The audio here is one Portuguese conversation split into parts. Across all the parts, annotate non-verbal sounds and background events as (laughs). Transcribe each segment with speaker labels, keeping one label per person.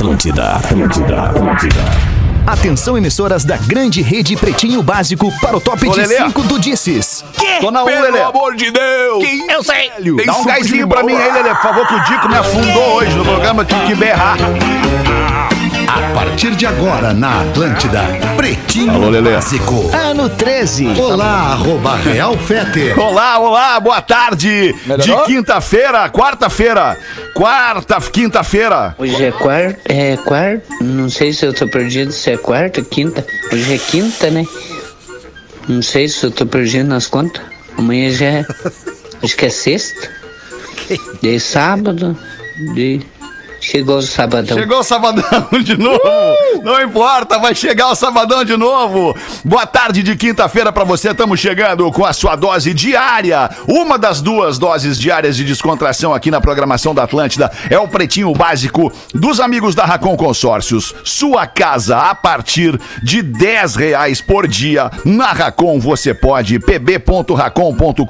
Speaker 1: Atlântida, Atlântida, Atlântida. Atenção, emissoras da grande rede Pretinho Básico para o top
Speaker 2: Ô,
Speaker 1: de
Speaker 2: Lelê.
Speaker 1: 5 do Disses.
Speaker 2: Tô na 1,
Speaker 3: Pelo
Speaker 2: Lelê.
Speaker 3: amor de Deus!
Speaker 2: Eu sei.
Speaker 3: Tem
Speaker 2: Dá um gásinho pra mim aí, Lelê, por favor, que o Dico me afundou hoje no programa, tive que berrar.
Speaker 4: A partir de agora na Atlântida, Pretinho
Speaker 2: Alô, Lelê.
Speaker 4: Básico.
Speaker 1: Ano 13.
Speaker 4: Olá, arroba Real Fete.
Speaker 2: Olá, olá, boa tarde
Speaker 3: Melhorou?
Speaker 2: de quinta-feira, quarta-feira, quarta, quinta-feira.
Speaker 5: Hoje é quarta, é quarta, não sei se eu tô perdido se é quarta, quinta. Hoje é quinta, né? Não sei se eu tô perdido nas contas. Amanhã já é, acho que é sexta. De sábado, de... Chegou o sabadão.
Speaker 2: Chegou o sabadão (laughs) de novo. Não importa, vai chegar o sabadão de novo. Boa tarde de quinta-feira pra você. Estamos chegando com a sua dose diária. Uma das duas doses diárias de descontração aqui na programação da Atlântida é o Pretinho Básico dos amigos da Racon Consórcios. Sua casa a partir de 10 reais por dia. Na Racon você pode. pb.racon.com.br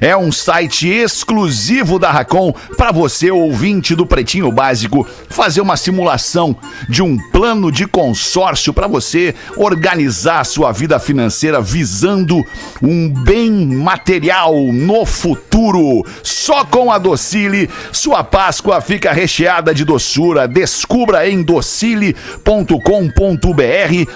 Speaker 2: é um site exclusivo da Racon para você, ouvinte do Pretinho Básico, fazer uma simulação de um plano de consórcio para você organizar a sua vida financeira visando um bem material no futuro. Só com a Docile, sua Páscoa fica recheada de doçura. Descubra em docile.com.br.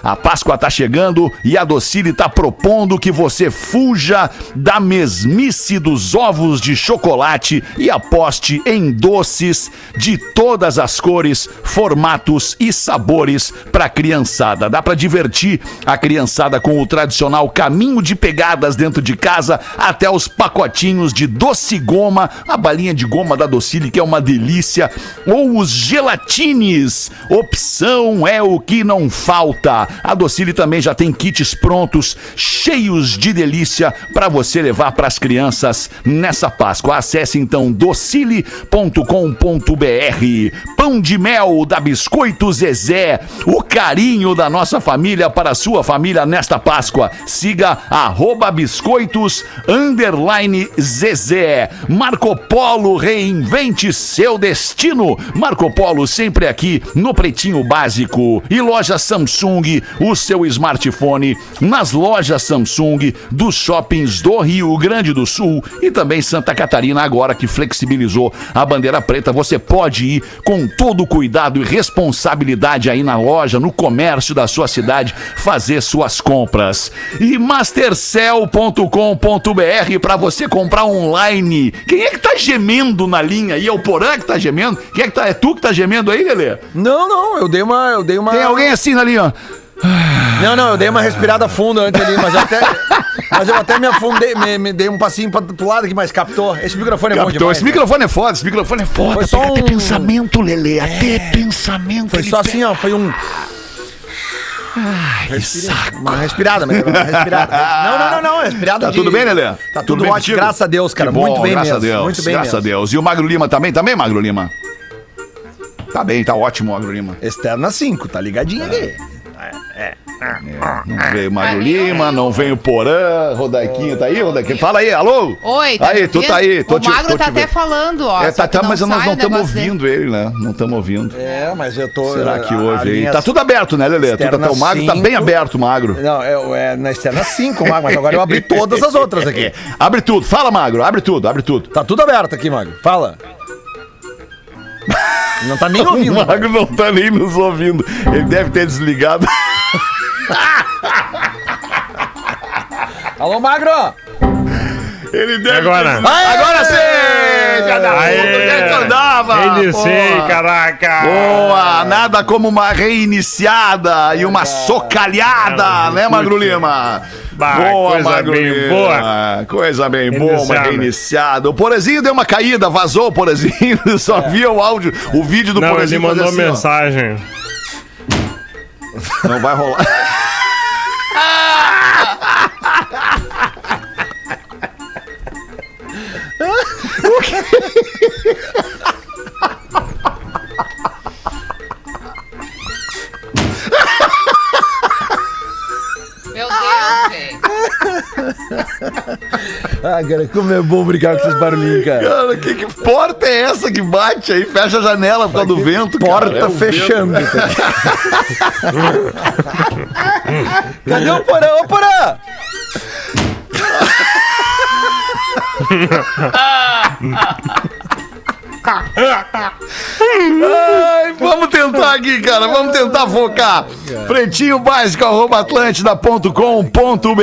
Speaker 2: A Páscoa tá chegando e a Docile tá propondo que você fuja da mesmice dos ovos de chocolate e aposte em doces de todas as cores, formatos e sabores para criançada. Dá para divertir a criançada com o tradicional caminho de pegadas dentro de casa até os pacotinhos de doce goma, a balinha de goma da Docile que é uma delícia, ou os gelatines. Opção é o que não falta. A Docile também já tem kits prontos, cheios de delícia para você levar para as crianças nessa Páscoa. Acesse então docile.com.br. Pão de mel da Biscoito Zezé. O carinho da nossa família para a sua família nesta Páscoa. Siga arroba biscoitos underline Zezé. Marco Polo reinvente seu destino. Marco Polo sempre aqui no Pretinho Básico. E loja Samsung, o seu smartphone nas lojas Samsung dos shoppings do Rio Grande do Sul e também Santa Catarina agora que flexibilizou a bandeira preta. Você pode ir com todo o cuidado e responsabilidade aí na loja, no comércio da sua cidade, fazer suas compras. E mastercell.com.br para você comprar online. Quem é que tá gemendo na linha aí? É o Porã que tá gemendo? Quem é que tá? É tu que tá gemendo aí, Lelê?
Speaker 3: Não, não, eu dei uma. Eu dei uma...
Speaker 2: Tem alguém assim na linha?
Speaker 3: Não, não, eu dei uma respirada funda antes ali, mas até. (laughs) Mas eu até me afundei, me, me dei um passinho pra, pro lado aqui, mas captou. Esse microfone é bom
Speaker 2: Captou.
Speaker 3: demais.
Speaker 2: Esse microfone é foda, esse microfone é foda.
Speaker 3: Foi só
Speaker 2: Pega até
Speaker 3: um-
Speaker 2: pensamento, Lelê. Até pensamento.
Speaker 3: Foi só
Speaker 2: pega.
Speaker 3: assim, ó, foi um.
Speaker 2: Que saco.
Speaker 3: Uma respirada, mas uma respirada. (laughs) Não, não, não, não, respirada.
Speaker 2: Tá
Speaker 3: de-
Speaker 2: tudo bem, Lelê?
Speaker 3: Tá tudo
Speaker 2: bem
Speaker 3: ótimo,
Speaker 2: contigo?
Speaker 3: graças a Deus, cara.
Speaker 2: Bom,
Speaker 3: muito bem
Speaker 2: graças
Speaker 3: mesmo.
Speaker 2: a Deus,
Speaker 3: muito bem
Speaker 2: graças
Speaker 3: mesmo.
Speaker 2: a Deus. E o Magro Lima também? Também, Magro Lima? Tá bem, tá ótimo, Magro Lima.
Speaker 3: Externa 5, tá ligadinho ali.
Speaker 2: Não veio o Magro Lima, não vem o Porã, Rodaiquinho tá aí, Rodaiquinho? Fala aí, alô?
Speaker 6: Oi, tá
Speaker 2: Aí, tu
Speaker 6: vendo?
Speaker 2: tá aí, tô
Speaker 6: o
Speaker 2: te-
Speaker 6: Magro
Speaker 2: tô
Speaker 6: tá
Speaker 2: te
Speaker 6: até
Speaker 2: vendo.
Speaker 6: falando, ó.
Speaker 2: É,
Speaker 6: só
Speaker 2: tá,
Speaker 6: que
Speaker 2: tá, mas nós
Speaker 6: sai
Speaker 2: não
Speaker 6: o
Speaker 2: estamos
Speaker 6: negócio
Speaker 2: ouvindo ele, né? Não estamos ouvindo.
Speaker 3: É, mas eu tô.
Speaker 2: Será que
Speaker 3: a- a
Speaker 2: hoje aí?
Speaker 3: linha-
Speaker 2: Tá tudo aberto, né, Lelê? Tudo
Speaker 3: Externa
Speaker 2: até o Magro tá
Speaker 3: cinco.
Speaker 2: bem aberto, Magro.
Speaker 3: Não, é, é na externa 5, Magro, mas agora eu abri todas as outras aqui. (laughs)
Speaker 2: É. Abre tudo, fala, Magro, abre tudo, abre tudo.
Speaker 3: Tá tudo aberto aqui, Magro. Fala. Não tá nem (laughs)
Speaker 2: O
Speaker 3: ouvindo.
Speaker 2: Magro não tá nem nos ouvindo. Ele deve ter desligado. (laughs)
Speaker 3: Alô, Magro!
Speaker 2: Ele deve
Speaker 7: Agora.
Speaker 2: ter... Agora sim! Já dá
Speaker 7: Aê!
Speaker 2: puta, onde é que andava?
Speaker 7: Reiniciei,
Speaker 2: Boa.
Speaker 7: caraca!
Speaker 2: Boa! Nada como uma reiniciada e uma socalhada, né, Magro Lima?
Speaker 7: Bah,
Speaker 2: boa,
Speaker 7: coisa
Speaker 2: Magro
Speaker 7: bem
Speaker 2: Lima.
Speaker 7: boa.
Speaker 2: Coisa bem boa, uma
Speaker 7: Reiniciada.
Speaker 2: O Porezinho deu uma caída, vazou o Porezinho, (laughs) só via o áudio, o vídeo do
Speaker 7: Não, ele
Speaker 2: Porezinho
Speaker 7: mandou
Speaker 2: fazer assim, ó. Não vai rolar.
Speaker 6: Meu Deus, velho.
Speaker 3: Ah, cara, como é bom brincar com esses barulhinhos, cara.
Speaker 2: Cara, que, que porta é essa que bate aí? Fecha a janela por causa do vento,
Speaker 3: Porta
Speaker 2: cara. É o
Speaker 3: fechando. (laughs) Cadê o Porã? Ô, Porã! (laughs)
Speaker 2: Ai, vamos tentar aqui, cara. Vamos tentar focar. Pretinho básico, arroba atlântida.com.br.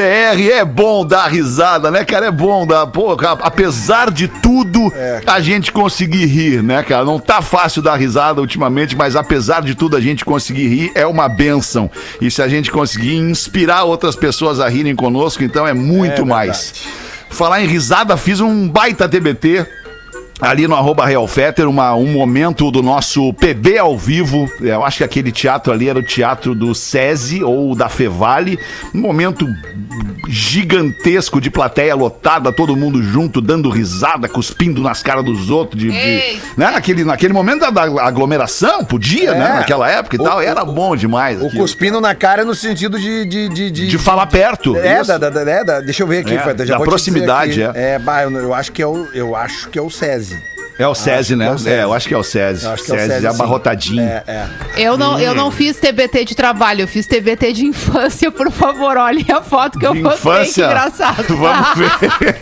Speaker 2: É bom dar risada, né, cara? É bom dar. Pô, apesar de tudo, a gente conseguir rir, né, cara? Não tá fácil dar risada ultimamente, mas apesar de tudo, a gente conseguir rir é uma benção. E se a gente conseguir inspirar outras pessoas a rirem conosco, então é muito mais. Falar em risada, fiz um baita TBT ali no arroba Real Fetter, uma, um momento do nosso PB ao vivo. Eu acho que aquele teatro ali era o teatro do SESI ou da Fevale. Um momento gigantesco de plateia lotada, todo mundo junto, dando risada, cuspindo nas caras dos outros. De, de- né? naquele, naquele momento da, da aglomeração, podia, né?
Speaker 3: É.
Speaker 2: Naquela época e
Speaker 3: O-
Speaker 2: tal.
Speaker 3: o-
Speaker 2: Era bom demais.
Speaker 3: O
Speaker 2: aquilo.
Speaker 3: cuspindo na cara no sentido de. De, de, de-
Speaker 2: De falar perto.
Speaker 3: É, da, da, da- é, da- deixa eu ver aqui,
Speaker 2: É,
Speaker 3: Feta, já
Speaker 2: da proximidade,
Speaker 3: aqui.
Speaker 2: é.
Speaker 3: É, bah, eu, eu acho que é o, eu acho que é o SESI.
Speaker 2: É o SESI, né?
Speaker 3: que é o SESI.
Speaker 2: É, eu acho que é o SESI.
Speaker 3: Eu acho que é o
Speaker 2: SESI
Speaker 3: SESI,
Speaker 2: abarrotadinho.
Speaker 3: É, é.
Speaker 6: Eu não, eu não fiz TBT de trabalho, eu fiz TBT de infância, por favor, olhem a foto que eu
Speaker 2: De
Speaker 6: postei, que
Speaker 2: infância.
Speaker 6: engraçado.
Speaker 2: Vamos (laughs) ver.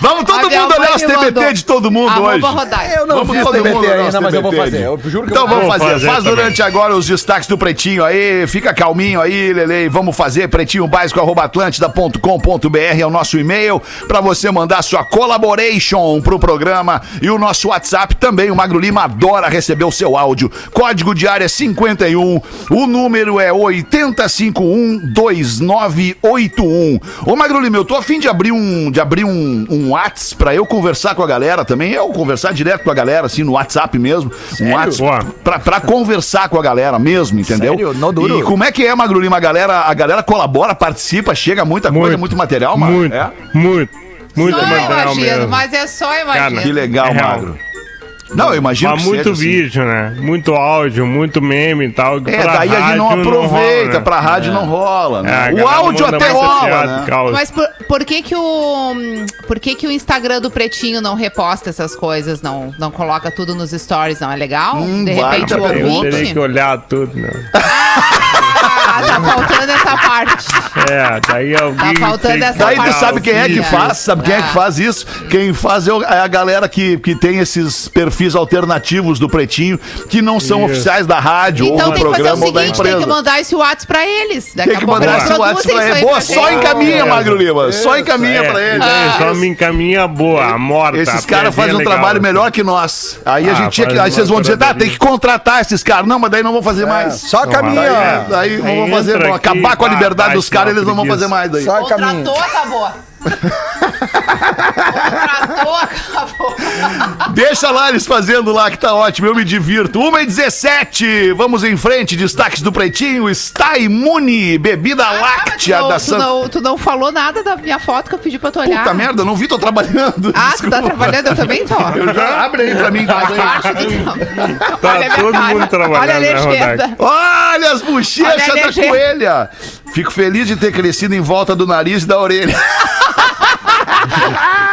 Speaker 2: Vamos todo mundo olhar os TBT
Speaker 6: mandou.
Speaker 2: de todo mundo
Speaker 6: Arroba
Speaker 2: hoje.
Speaker 6: Rodai.
Speaker 3: Eu não
Speaker 2: Vamos
Speaker 3: fiz
Speaker 2: todo mundo
Speaker 3: TBT
Speaker 2: olhar os
Speaker 3: ainda, mas eu vou
Speaker 2: TBT.
Speaker 3: fazer. Eu juro que
Speaker 2: Então
Speaker 3: eu vou
Speaker 2: vamos fazer.
Speaker 7: fazer
Speaker 2: Faz
Speaker 7: também.
Speaker 2: durante agora os destaques do Pretinho aí. Fica calminho aí, Lele. Vamos fazer pretinho básico arroba atlântida.com.br é o nosso e-mail para você mandar sua collaboration pro programa e o nosso WhatsApp também. O Magro Lima adora receber o seu áudio. Código de área 51. O número é 80512981. Ô Magro Lima, eu tô afim de abrir um de abrir um, um WhatsApp pra eu conversar com a galera também. Eu conversar direto com a galera assim no WhatsApp mesmo. Um WhatsApp pra, pra conversar com a galera mesmo, entendeu?
Speaker 3: Sério? Não duro?
Speaker 2: E como é que é, Magro Lima? A galera, a galera colabora, participa, chega muita coisa, muito material, mano.
Speaker 7: Muito,
Speaker 2: É?
Speaker 7: muito, muito
Speaker 6: Só imagino,
Speaker 7: mesmo.
Speaker 6: mas é só imagino.
Speaker 2: Que legal,
Speaker 7: É.
Speaker 2: Magro. Não, eu imagino
Speaker 7: Mas
Speaker 2: que
Speaker 7: muito
Speaker 2: seja, assim.
Speaker 7: vídeo, né? Muito áudio, muito meme e tal.
Speaker 2: É,
Speaker 7: Pra
Speaker 2: daí a gente não aproveita,
Speaker 7: rola, né?
Speaker 2: pra rádio não rola,
Speaker 7: É,
Speaker 2: né?
Speaker 7: a
Speaker 2: o áudio até rola, né?
Speaker 7: caos.
Speaker 6: Mas por, por que que o por que que o Instagram do Pretinho não reposta essas coisas, não não coloca tudo nos stories, não é legal?
Speaker 2: Hum,
Speaker 6: De repente o
Speaker 2: pergunta.
Speaker 7: Eu teria
Speaker 6: ouvinte...
Speaker 7: que olhar tudo, né?
Speaker 6: Ah, (laughs) tá faltando essa parte.
Speaker 7: É, daí alguém.
Speaker 6: Tá faltando essa
Speaker 2: Daí tu
Speaker 6: parte.
Speaker 2: sabe quem é que faz? Sabe quem é que
Speaker 6: Ah.
Speaker 2: faz isso? Quem faz é é a galera que, que tem esses perfis alternativos do Pretinho, que não são
Speaker 7: Isso.
Speaker 2: oficiais da rádio
Speaker 6: Então
Speaker 2: ou do
Speaker 6: tem que fazer o
Speaker 2: programa ou da
Speaker 6: seguinte, tem
Speaker 2: empresa.
Speaker 6: que mandar esse WhatsApp pra eles. Daqui
Speaker 2: Tem
Speaker 6: a
Speaker 2: que
Speaker 6: pouco
Speaker 2: mandar
Speaker 6: eles
Speaker 2: esse WhatsApp pra
Speaker 6: isso
Speaker 2: ele.
Speaker 6: aí
Speaker 2: Boa, só encaminha,
Speaker 7: É.
Speaker 2: Magro Lima. Só encaminha
Speaker 7: É,
Speaker 2: pra ele.
Speaker 7: é, só me encaminha boa, morta.
Speaker 2: Esses caras fazem um
Speaker 7: legal.
Speaker 2: trabalho melhor que nós. Aí a
Speaker 7: Ah,
Speaker 2: gente tinha que.
Speaker 7: faz
Speaker 2: Aí vocês vão dizer, tá, tem que contratar esses caras. Não, mas daí não vão fazer mais.
Speaker 3: Só caminha.
Speaker 2: Daí, daí não
Speaker 7: Aí
Speaker 2: fazer,
Speaker 7: aqui,
Speaker 2: acabar com a
Speaker 7: pá,
Speaker 2: liberdade
Speaker 7: pá,
Speaker 2: dos caras, eles não vão fazer mais daí.
Speaker 3: Só.
Speaker 6: Contratou, acabou. (laughs) Contratou, acabou.
Speaker 2: Deixa lá eles fazendo lá que tá ótimo, eu me divirto. 1 e 17 vamos em frente, destaques do Pretinho. Está imune, bebida láctea
Speaker 6: tu, não,
Speaker 2: da Santa.
Speaker 6: não, tu não falou nada da minha foto que eu pedi pra tu olhar.
Speaker 2: Puta merda, não vi, tô trabalhando.
Speaker 6: Ah, tu tá trabalhando? Eu também tô.
Speaker 2: Eu já abre aí pra mim. tá?
Speaker 7: Tá
Speaker 6: Olha
Speaker 7: todo mundo trabalhando,
Speaker 6: Olha a
Speaker 7: né,
Speaker 6: legenda.
Speaker 7: Rodak?
Speaker 2: Olha as bochechas
Speaker 6: Olha
Speaker 2: da coelha. Fico feliz de ter crescido em volta do nariz e da orelha. (laughs)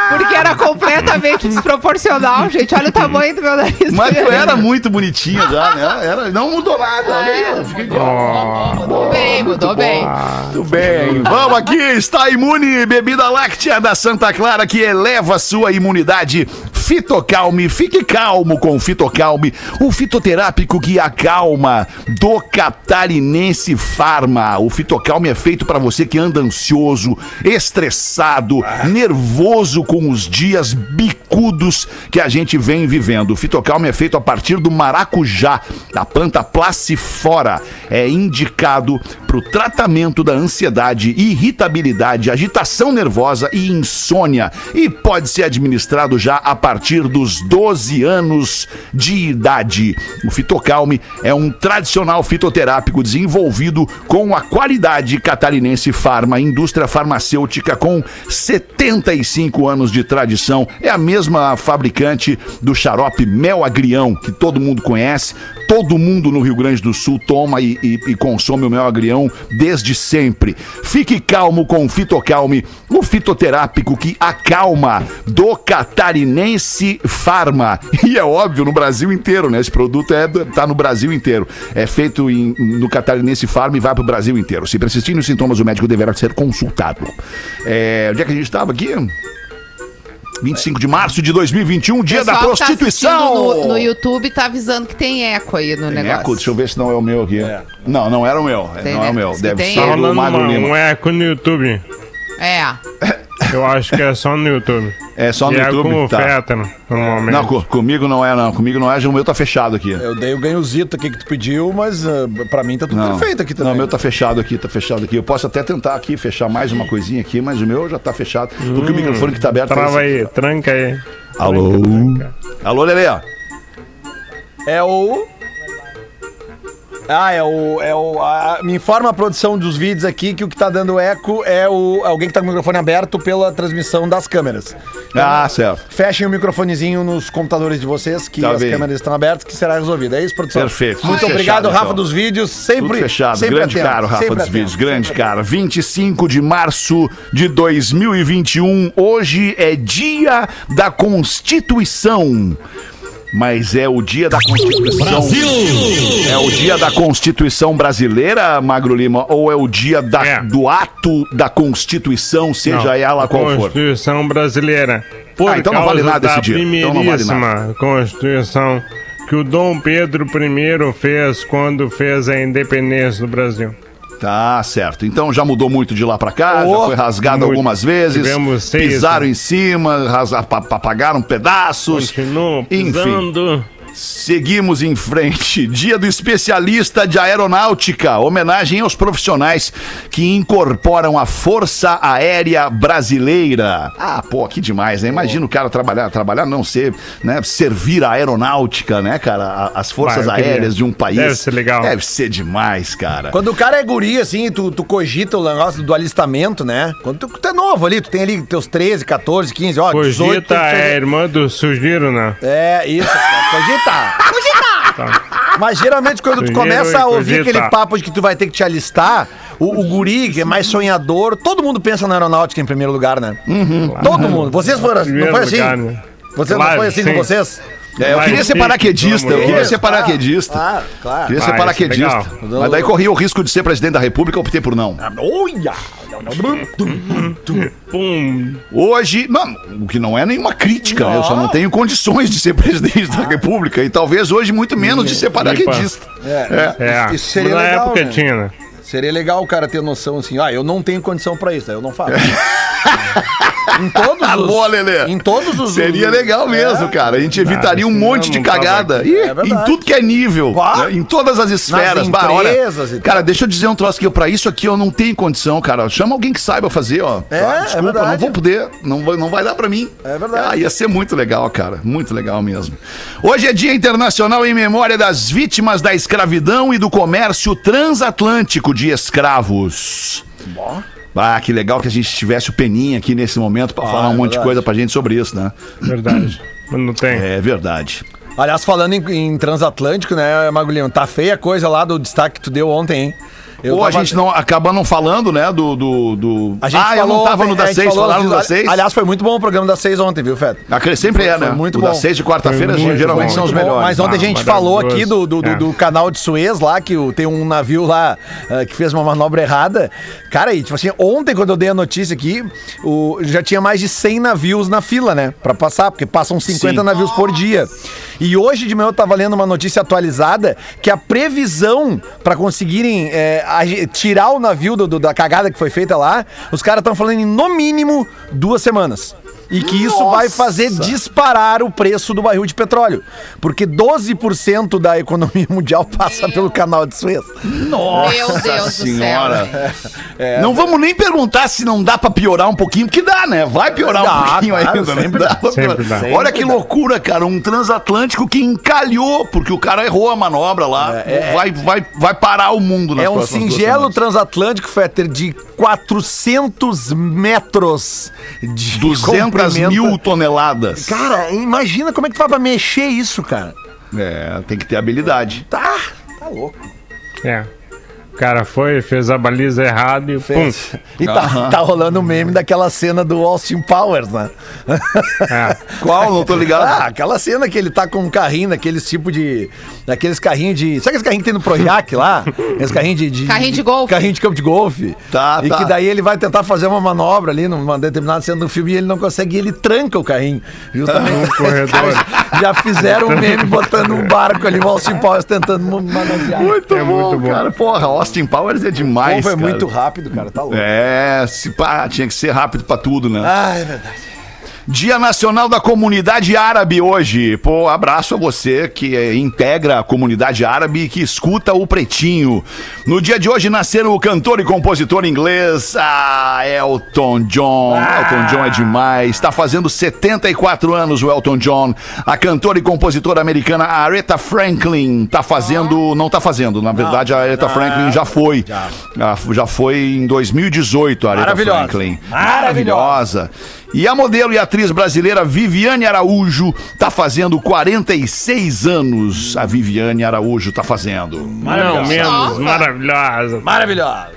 Speaker 6: Porque era completamente desproporcional, gente. Olha o tamanho do meu nariz.
Speaker 2: Mas tu era muito bonitinha já, né? Era, não mudou nada. Olha aí, ó, fica igual.
Speaker 6: Mudou bem, mudou bem.
Speaker 2: Muito bem. Vamos aqui, está imune, bebida láctea da Santa Clara que eleva a sua imunidade. Fitocalme, fique calmo com o Fitocalme, o fitoterápico que acalma do Catarinense Farma. O Fitocalme é feito para você que anda ansioso, estressado, nervoso com os dias bicudos que a gente vem vivendo. O Fitocalme é feito a partir do maracujá, da planta placifora. É indicado para o tratamento da ansiedade, irritabilidade, agitação nervosa e insônia. E pode ser administrado já a partir dos 12 anos de idade. O Fitocalme é um tradicional fitoterápico desenvolvido com a qualidade catarinense Farma, indústria farmacêutica com 75 anos de tradição. É a mesma fabricante do xarope Mel Agrião, que todo mundo conhece. Todo mundo no Rio Grande do Sul toma e, e- e consome o mel agrião desde sempre. Fique calmo com o Fitocalme, o fitoterápico que acalma do Catarinense Farma. E é óbvio, no Brasil inteiro, né? Esse produto é, tá no Brasil inteiro. É feito em- no Catarinense Farma e vai pro Brasil inteiro. Se persistirem os sintomas, o médico deverá ser consultado. É, onde é que a gente estava aqui? 25 de março de 2021, dia da
Speaker 6: tá
Speaker 2: prostituição.
Speaker 6: assistindo no, no YouTube tá avisando que tem eco aí no
Speaker 2: Tem
Speaker 6: negócio.
Speaker 2: eco? Deixa eu ver se não é o meu aqui. Não, não era o meu.
Speaker 6: Tem,
Speaker 2: não é
Speaker 6: né?
Speaker 2: o meu. Deve ser
Speaker 7: Tá rolando
Speaker 2: Magro Lima.
Speaker 7: um eco no YouTube.
Speaker 6: É. (laughs)
Speaker 7: Eu acho que é só no YouTube.
Speaker 2: É só no
Speaker 7: e
Speaker 2: YouTube.
Speaker 7: É com o
Speaker 2: tá.
Speaker 7: Feta, normalmente.
Speaker 2: Não, co- comigo não é, não. Comigo não é, já o meu tá fechado aqui.
Speaker 3: Eu dei o ganhozito aqui que tu pediu, mas ah, pra mim tá tudo
Speaker 2: Não.
Speaker 3: perfeito aqui também.
Speaker 2: Não, o meu tá fechado aqui, tá fechado aqui. Eu posso até tentar aqui fechar mais uma coisinha aqui, mas o meu já tá fechado. Porque o microfone que tá aberto. é
Speaker 7: Trava
Speaker 2: esse.
Speaker 7: aí, tranca aí.
Speaker 2: Alô? Alô, Lelê?
Speaker 3: É o. Ah, é o. É o a- me informa a produção dos vídeos aqui que o que tá dando eco é o alguém que tá com o microfone aberto pela transmissão das câmeras.
Speaker 2: Ah, certo.
Speaker 3: Fechem o microfonezinho nos computadores de vocês, que
Speaker 2: Tá
Speaker 3: as
Speaker 2: bem.
Speaker 3: câmeras estão abertas, que será resolvido. É isso, produção?
Speaker 2: Perfeito.
Speaker 3: Muito
Speaker 2: Tudo
Speaker 3: obrigado,
Speaker 2: fechado,
Speaker 3: Rafa
Speaker 2: então.
Speaker 3: dos vídeos. Sempre.
Speaker 2: Tudo fechado.
Speaker 3: sempre
Speaker 2: grande
Speaker 3: atento,
Speaker 2: caro, Rafa
Speaker 3: sempre
Speaker 2: dos
Speaker 3: atento.
Speaker 2: Vídeos. Grande cara. 25 de março de 2021. Hoje é dia da Constituição. Mas é o dia da Constituição. É o dia da Constituição brasileira, Magro Lima? Ou é o dia da-
Speaker 7: É.
Speaker 2: do ato da Constituição, seja
Speaker 7: Não,
Speaker 2: ela qual for?
Speaker 7: Constituição brasileira. Por
Speaker 2: Ah, então não vale nada
Speaker 7: da
Speaker 2: esse dia. Então não vale nada.
Speaker 7: Constituição que o Dom Pedro I fez quando fez a independência do Brasil.
Speaker 2: Tá certo. Então já mudou muito de lá pra cá, já
Speaker 3: Oh,
Speaker 2: foi rasgado
Speaker 7: muito.
Speaker 2: algumas vezes. Pisaram
Speaker 7: né?
Speaker 2: em cima, pa- apagaram pedaços.
Speaker 7: Continuou
Speaker 2: Enfim. Seguimos em frente. Dia do especialista de aeronáutica. Homenagem aos profissionais que incorporam a Força Aérea Brasileira. Ah, pô, que demais, né? Imagina o cara trabalhar, trabalhar não ser, né? Servir a aeronáutica, né, cara? As forças
Speaker 7: Vai, queria.
Speaker 2: aéreas de um país.
Speaker 7: Deve ser legal.
Speaker 2: Deve ser demais, cara.
Speaker 3: Quando o cara é guri, assim, tu, tu cogita o negócio do alistamento, né? Quando tu, tu é novo ali, tu tem ali teus 13, 14, 15, ó, 18.
Speaker 7: Cogita
Speaker 3: tem que
Speaker 7: é irmã do Sugiro, né?
Speaker 3: É, isso, cara. cogita.
Speaker 7: Tá.
Speaker 3: Mas geralmente quando tu começa a ouvir aquele papo de que tu vai ter que te alistar, o, o guri, que é mais sonhador, todo mundo pensa na aeronáutica em primeiro lugar, né? Todo mundo. Vocês foram assim, não foi assim?
Speaker 7: lugar, né?
Speaker 3: Você não foi assim
Speaker 7: sim.
Speaker 3: com vocês?
Speaker 2: É, eu queria ser paraquedista, eu queria ser paraquedista.
Speaker 3: Claro, claro.
Speaker 2: Queria ser paraquedista.
Speaker 7: isso é.
Speaker 2: Mas daí corria o risco de ser presidente da república, optei por não.
Speaker 3: Olha!
Speaker 7: Pum.
Speaker 2: Hoje, não, o que não é nenhuma crítica, né? eu só não tenho condições de ser presidente da república e talvez hoje muito menos de ser paraquedista.
Speaker 3: É,
Speaker 7: É.
Speaker 3: Isso seria
Speaker 7: Mas na
Speaker 3: legal,
Speaker 7: época
Speaker 3: né?
Speaker 7: tinha, né?
Speaker 3: Seria legal o cara ter noção assim, ah, eu não tenho condição pra isso, aí eu não faço. (laughs) em todos
Speaker 2: Tá
Speaker 3: os...
Speaker 2: bom, Lelê.
Speaker 3: Em todos os...
Speaker 2: Seria legal mesmo,
Speaker 3: É.
Speaker 2: cara. A gente evitaria um
Speaker 7: senão
Speaker 2: monte de
Speaker 7: não tava
Speaker 2: cagada. Ih,
Speaker 3: É
Speaker 2: em tudo que é nível. Né? Em todas as esferas.
Speaker 3: Nas
Speaker 2: Bah, olha,
Speaker 3: e
Speaker 2: cara, deixa eu dizer um troço aqui. Pra isso aqui eu não tenho condição, cara. Chama alguém que saiba fazer, ó.
Speaker 3: É,
Speaker 2: Tá?
Speaker 3: é
Speaker 2: Desculpa, não
Speaker 3: verdade.
Speaker 2: vou poder. Não vai, não vai dar pra mim.
Speaker 3: É verdade.
Speaker 2: Ah, ia ser muito legal, cara. Muito legal mesmo. Hoje é Dia Internacional em memória das vítimas da escravidão e do comércio transatlântico de escravos. Ah, que legal que a gente tivesse o Peninha aqui nesse momento pra falar um
Speaker 3: é
Speaker 2: monte de coisa pra gente sobre isso, né?
Speaker 7: Verdade. Não tem.
Speaker 2: É verdade.
Speaker 3: Aliás, falando em, em transatlântico, né, Magulhinho, tá feia a coisa lá do destaque que tu deu ontem, hein? Eu
Speaker 2: Ou a
Speaker 3: tava-
Speaker 2: gente não acaba não falando, né, do. do, do-
Speaker 3: A gente
Speaker 2: ah, eu não
Speaker 3: falou
Speaker 2: tava no
Speaker 3: a
Speaker 2: seis,
Speaker 3: falou
Speaker 2: falaram no das seis.
Speaker 3: Aliás, foi muito bom o programa das seis ontem, viu, Fed?
Speaker 2: Aquele sempre é, né?
Speaker 3: foi muito
Speaker 2: o
Speaker 3: bom.
Speaker 2: das seis de quarta-feira
Speaker 7: Foi
Speaker 2: geralmente
Speaker 7: bom,
Speaker 2: são os melhores.
Speaker 3: Mas ontem a
Speaker 7: Ah,
Speaker 3: gente falou aqui do, do, do-
Speaker 7: É.
Speaker 3: do canal de Suez lá, que tem um navio lá ah, que fez uma manobra errada. Cara, e tipo assim, ontem quando eu dei a notícia aqui, o, já tinha mais de 100 navios na fila, né? Pra passar, porque passam 50
Speaker 2: Sim.
Speaker 3: navios por dia. E hoje de manhã eu tava lendo uma notícia atualizada que a previsão pra conseguirem é, tirar o navio do- do- da cagada que foi feita lá, os caras estão falando em no mínimo duas semanas. E que isso vai fazer disparar o preço do barril de petróleo. Porque 12% da economia mundial passa pelo canal de Suez.
Speaker 6: Meu Deus do
Speaker 2: senhora.
Speaker 6: céu.
Speaker 2: Não vamos nem perguntar se não dá pra piorar um pouquinho, porque dá, né? Vai piorar um
Speaker 3: Dá,
Speaker 2: pouquinho
Speaker 3: claro,
Speaker 2: ainda, né?
Speaker 3: sempre
Speaker 2: Dá
Speaker 7: Sempre dá.
Speaker 2: Olha que loucura, cara. Um transatlântico que encalhou, porque o cara errou a manobra lá. vai, vai, vai parar o mundo nas
Speaker 3: É um singelo transatlântico, Fetter, de 400 metros de
Speaker 2: 200
Speaker 3: comprimento.
Speaker 2: mil toneladas.
Speaker 3: Cara, imagina como é que faz pra mexer isso, cara.
Speaker 2: É, tem que ter habilidade.
Speaker 3: Tá, tá louco.
Speaker 7: É. O cara foi, fez a baliza errada e pum.
Speaker 3: Fez. E tá, tá rolando o meme daquela cena do Austin Powers, né?
Speaker 7: É.
Speaker 2: Qual? Não tô ligado.
Speaker 3: Ah, aquela cena que ele tá com um carrinho daqueles tipo de. Daqueles carrinhos de. Sabe aqueles carrinhos que tem no Projac lá? Aqueles carrinhos de, de.
Speaker 6: Carrinho de golfe.
Speaker 3: Carrinho de campo de golfe.
Speaker 2: Tá,
Speaker 3: E
Speaker 2: tá.
Speaker 3: que daí ele vai tentar fazer uma manobra ali numa determinada cena do filme e ele não consegue e ele tranca o carrinho. Justamente.
Speaker 7: No corredor. (laughs)
Speaker 3: Já fizeram um meme botando um barco ali, o Austin Powers tentando manusear.
Speaker 2: Muito
Speaker 7: É
Speaker 2: bom,
Speaker 7: muito bom.
Speaker 2: cara. Porra, Austin Powers é demais,
Speaker 3: Pô, foi
Speaker 2: cara.
Speaker 3: muito rápido, cara. Tá louco.
Speaker 2: É, se pá, tinha que ser rápido pra tudo, né?
Speaker 3: Ah, é verdade.
Speaker 2: Dia Nacional da Comunidade Árabe hoje. Pô, abraço a você que eh, integra a comunidade árabe e que escuta o Pretinho. No dia de hoje nasceram o cantor e compositor inglês ah, Elton John. Elton John é demais. Está fazendo 74 anos o Elton John. A cantora e compositora americana Aretha Franklin tá fazendo, não tá fazendo, na verdade a Aretha Franklin já foi. Já. já foi em 2018 a Aretha
Speaker 3: Maravilhosa.
Speaker 2: Franklin.
Speaker 3: Maravilhosa.
Speaker 2: Maravilhosa. E a modelo e atriz brasileira Viviane Araújo tá fazendo 46 anos. A Viviane Araújo tá fazendo.
Speaker 7: Não menos maravilhosa.
Speaker 3: Maravilhosa.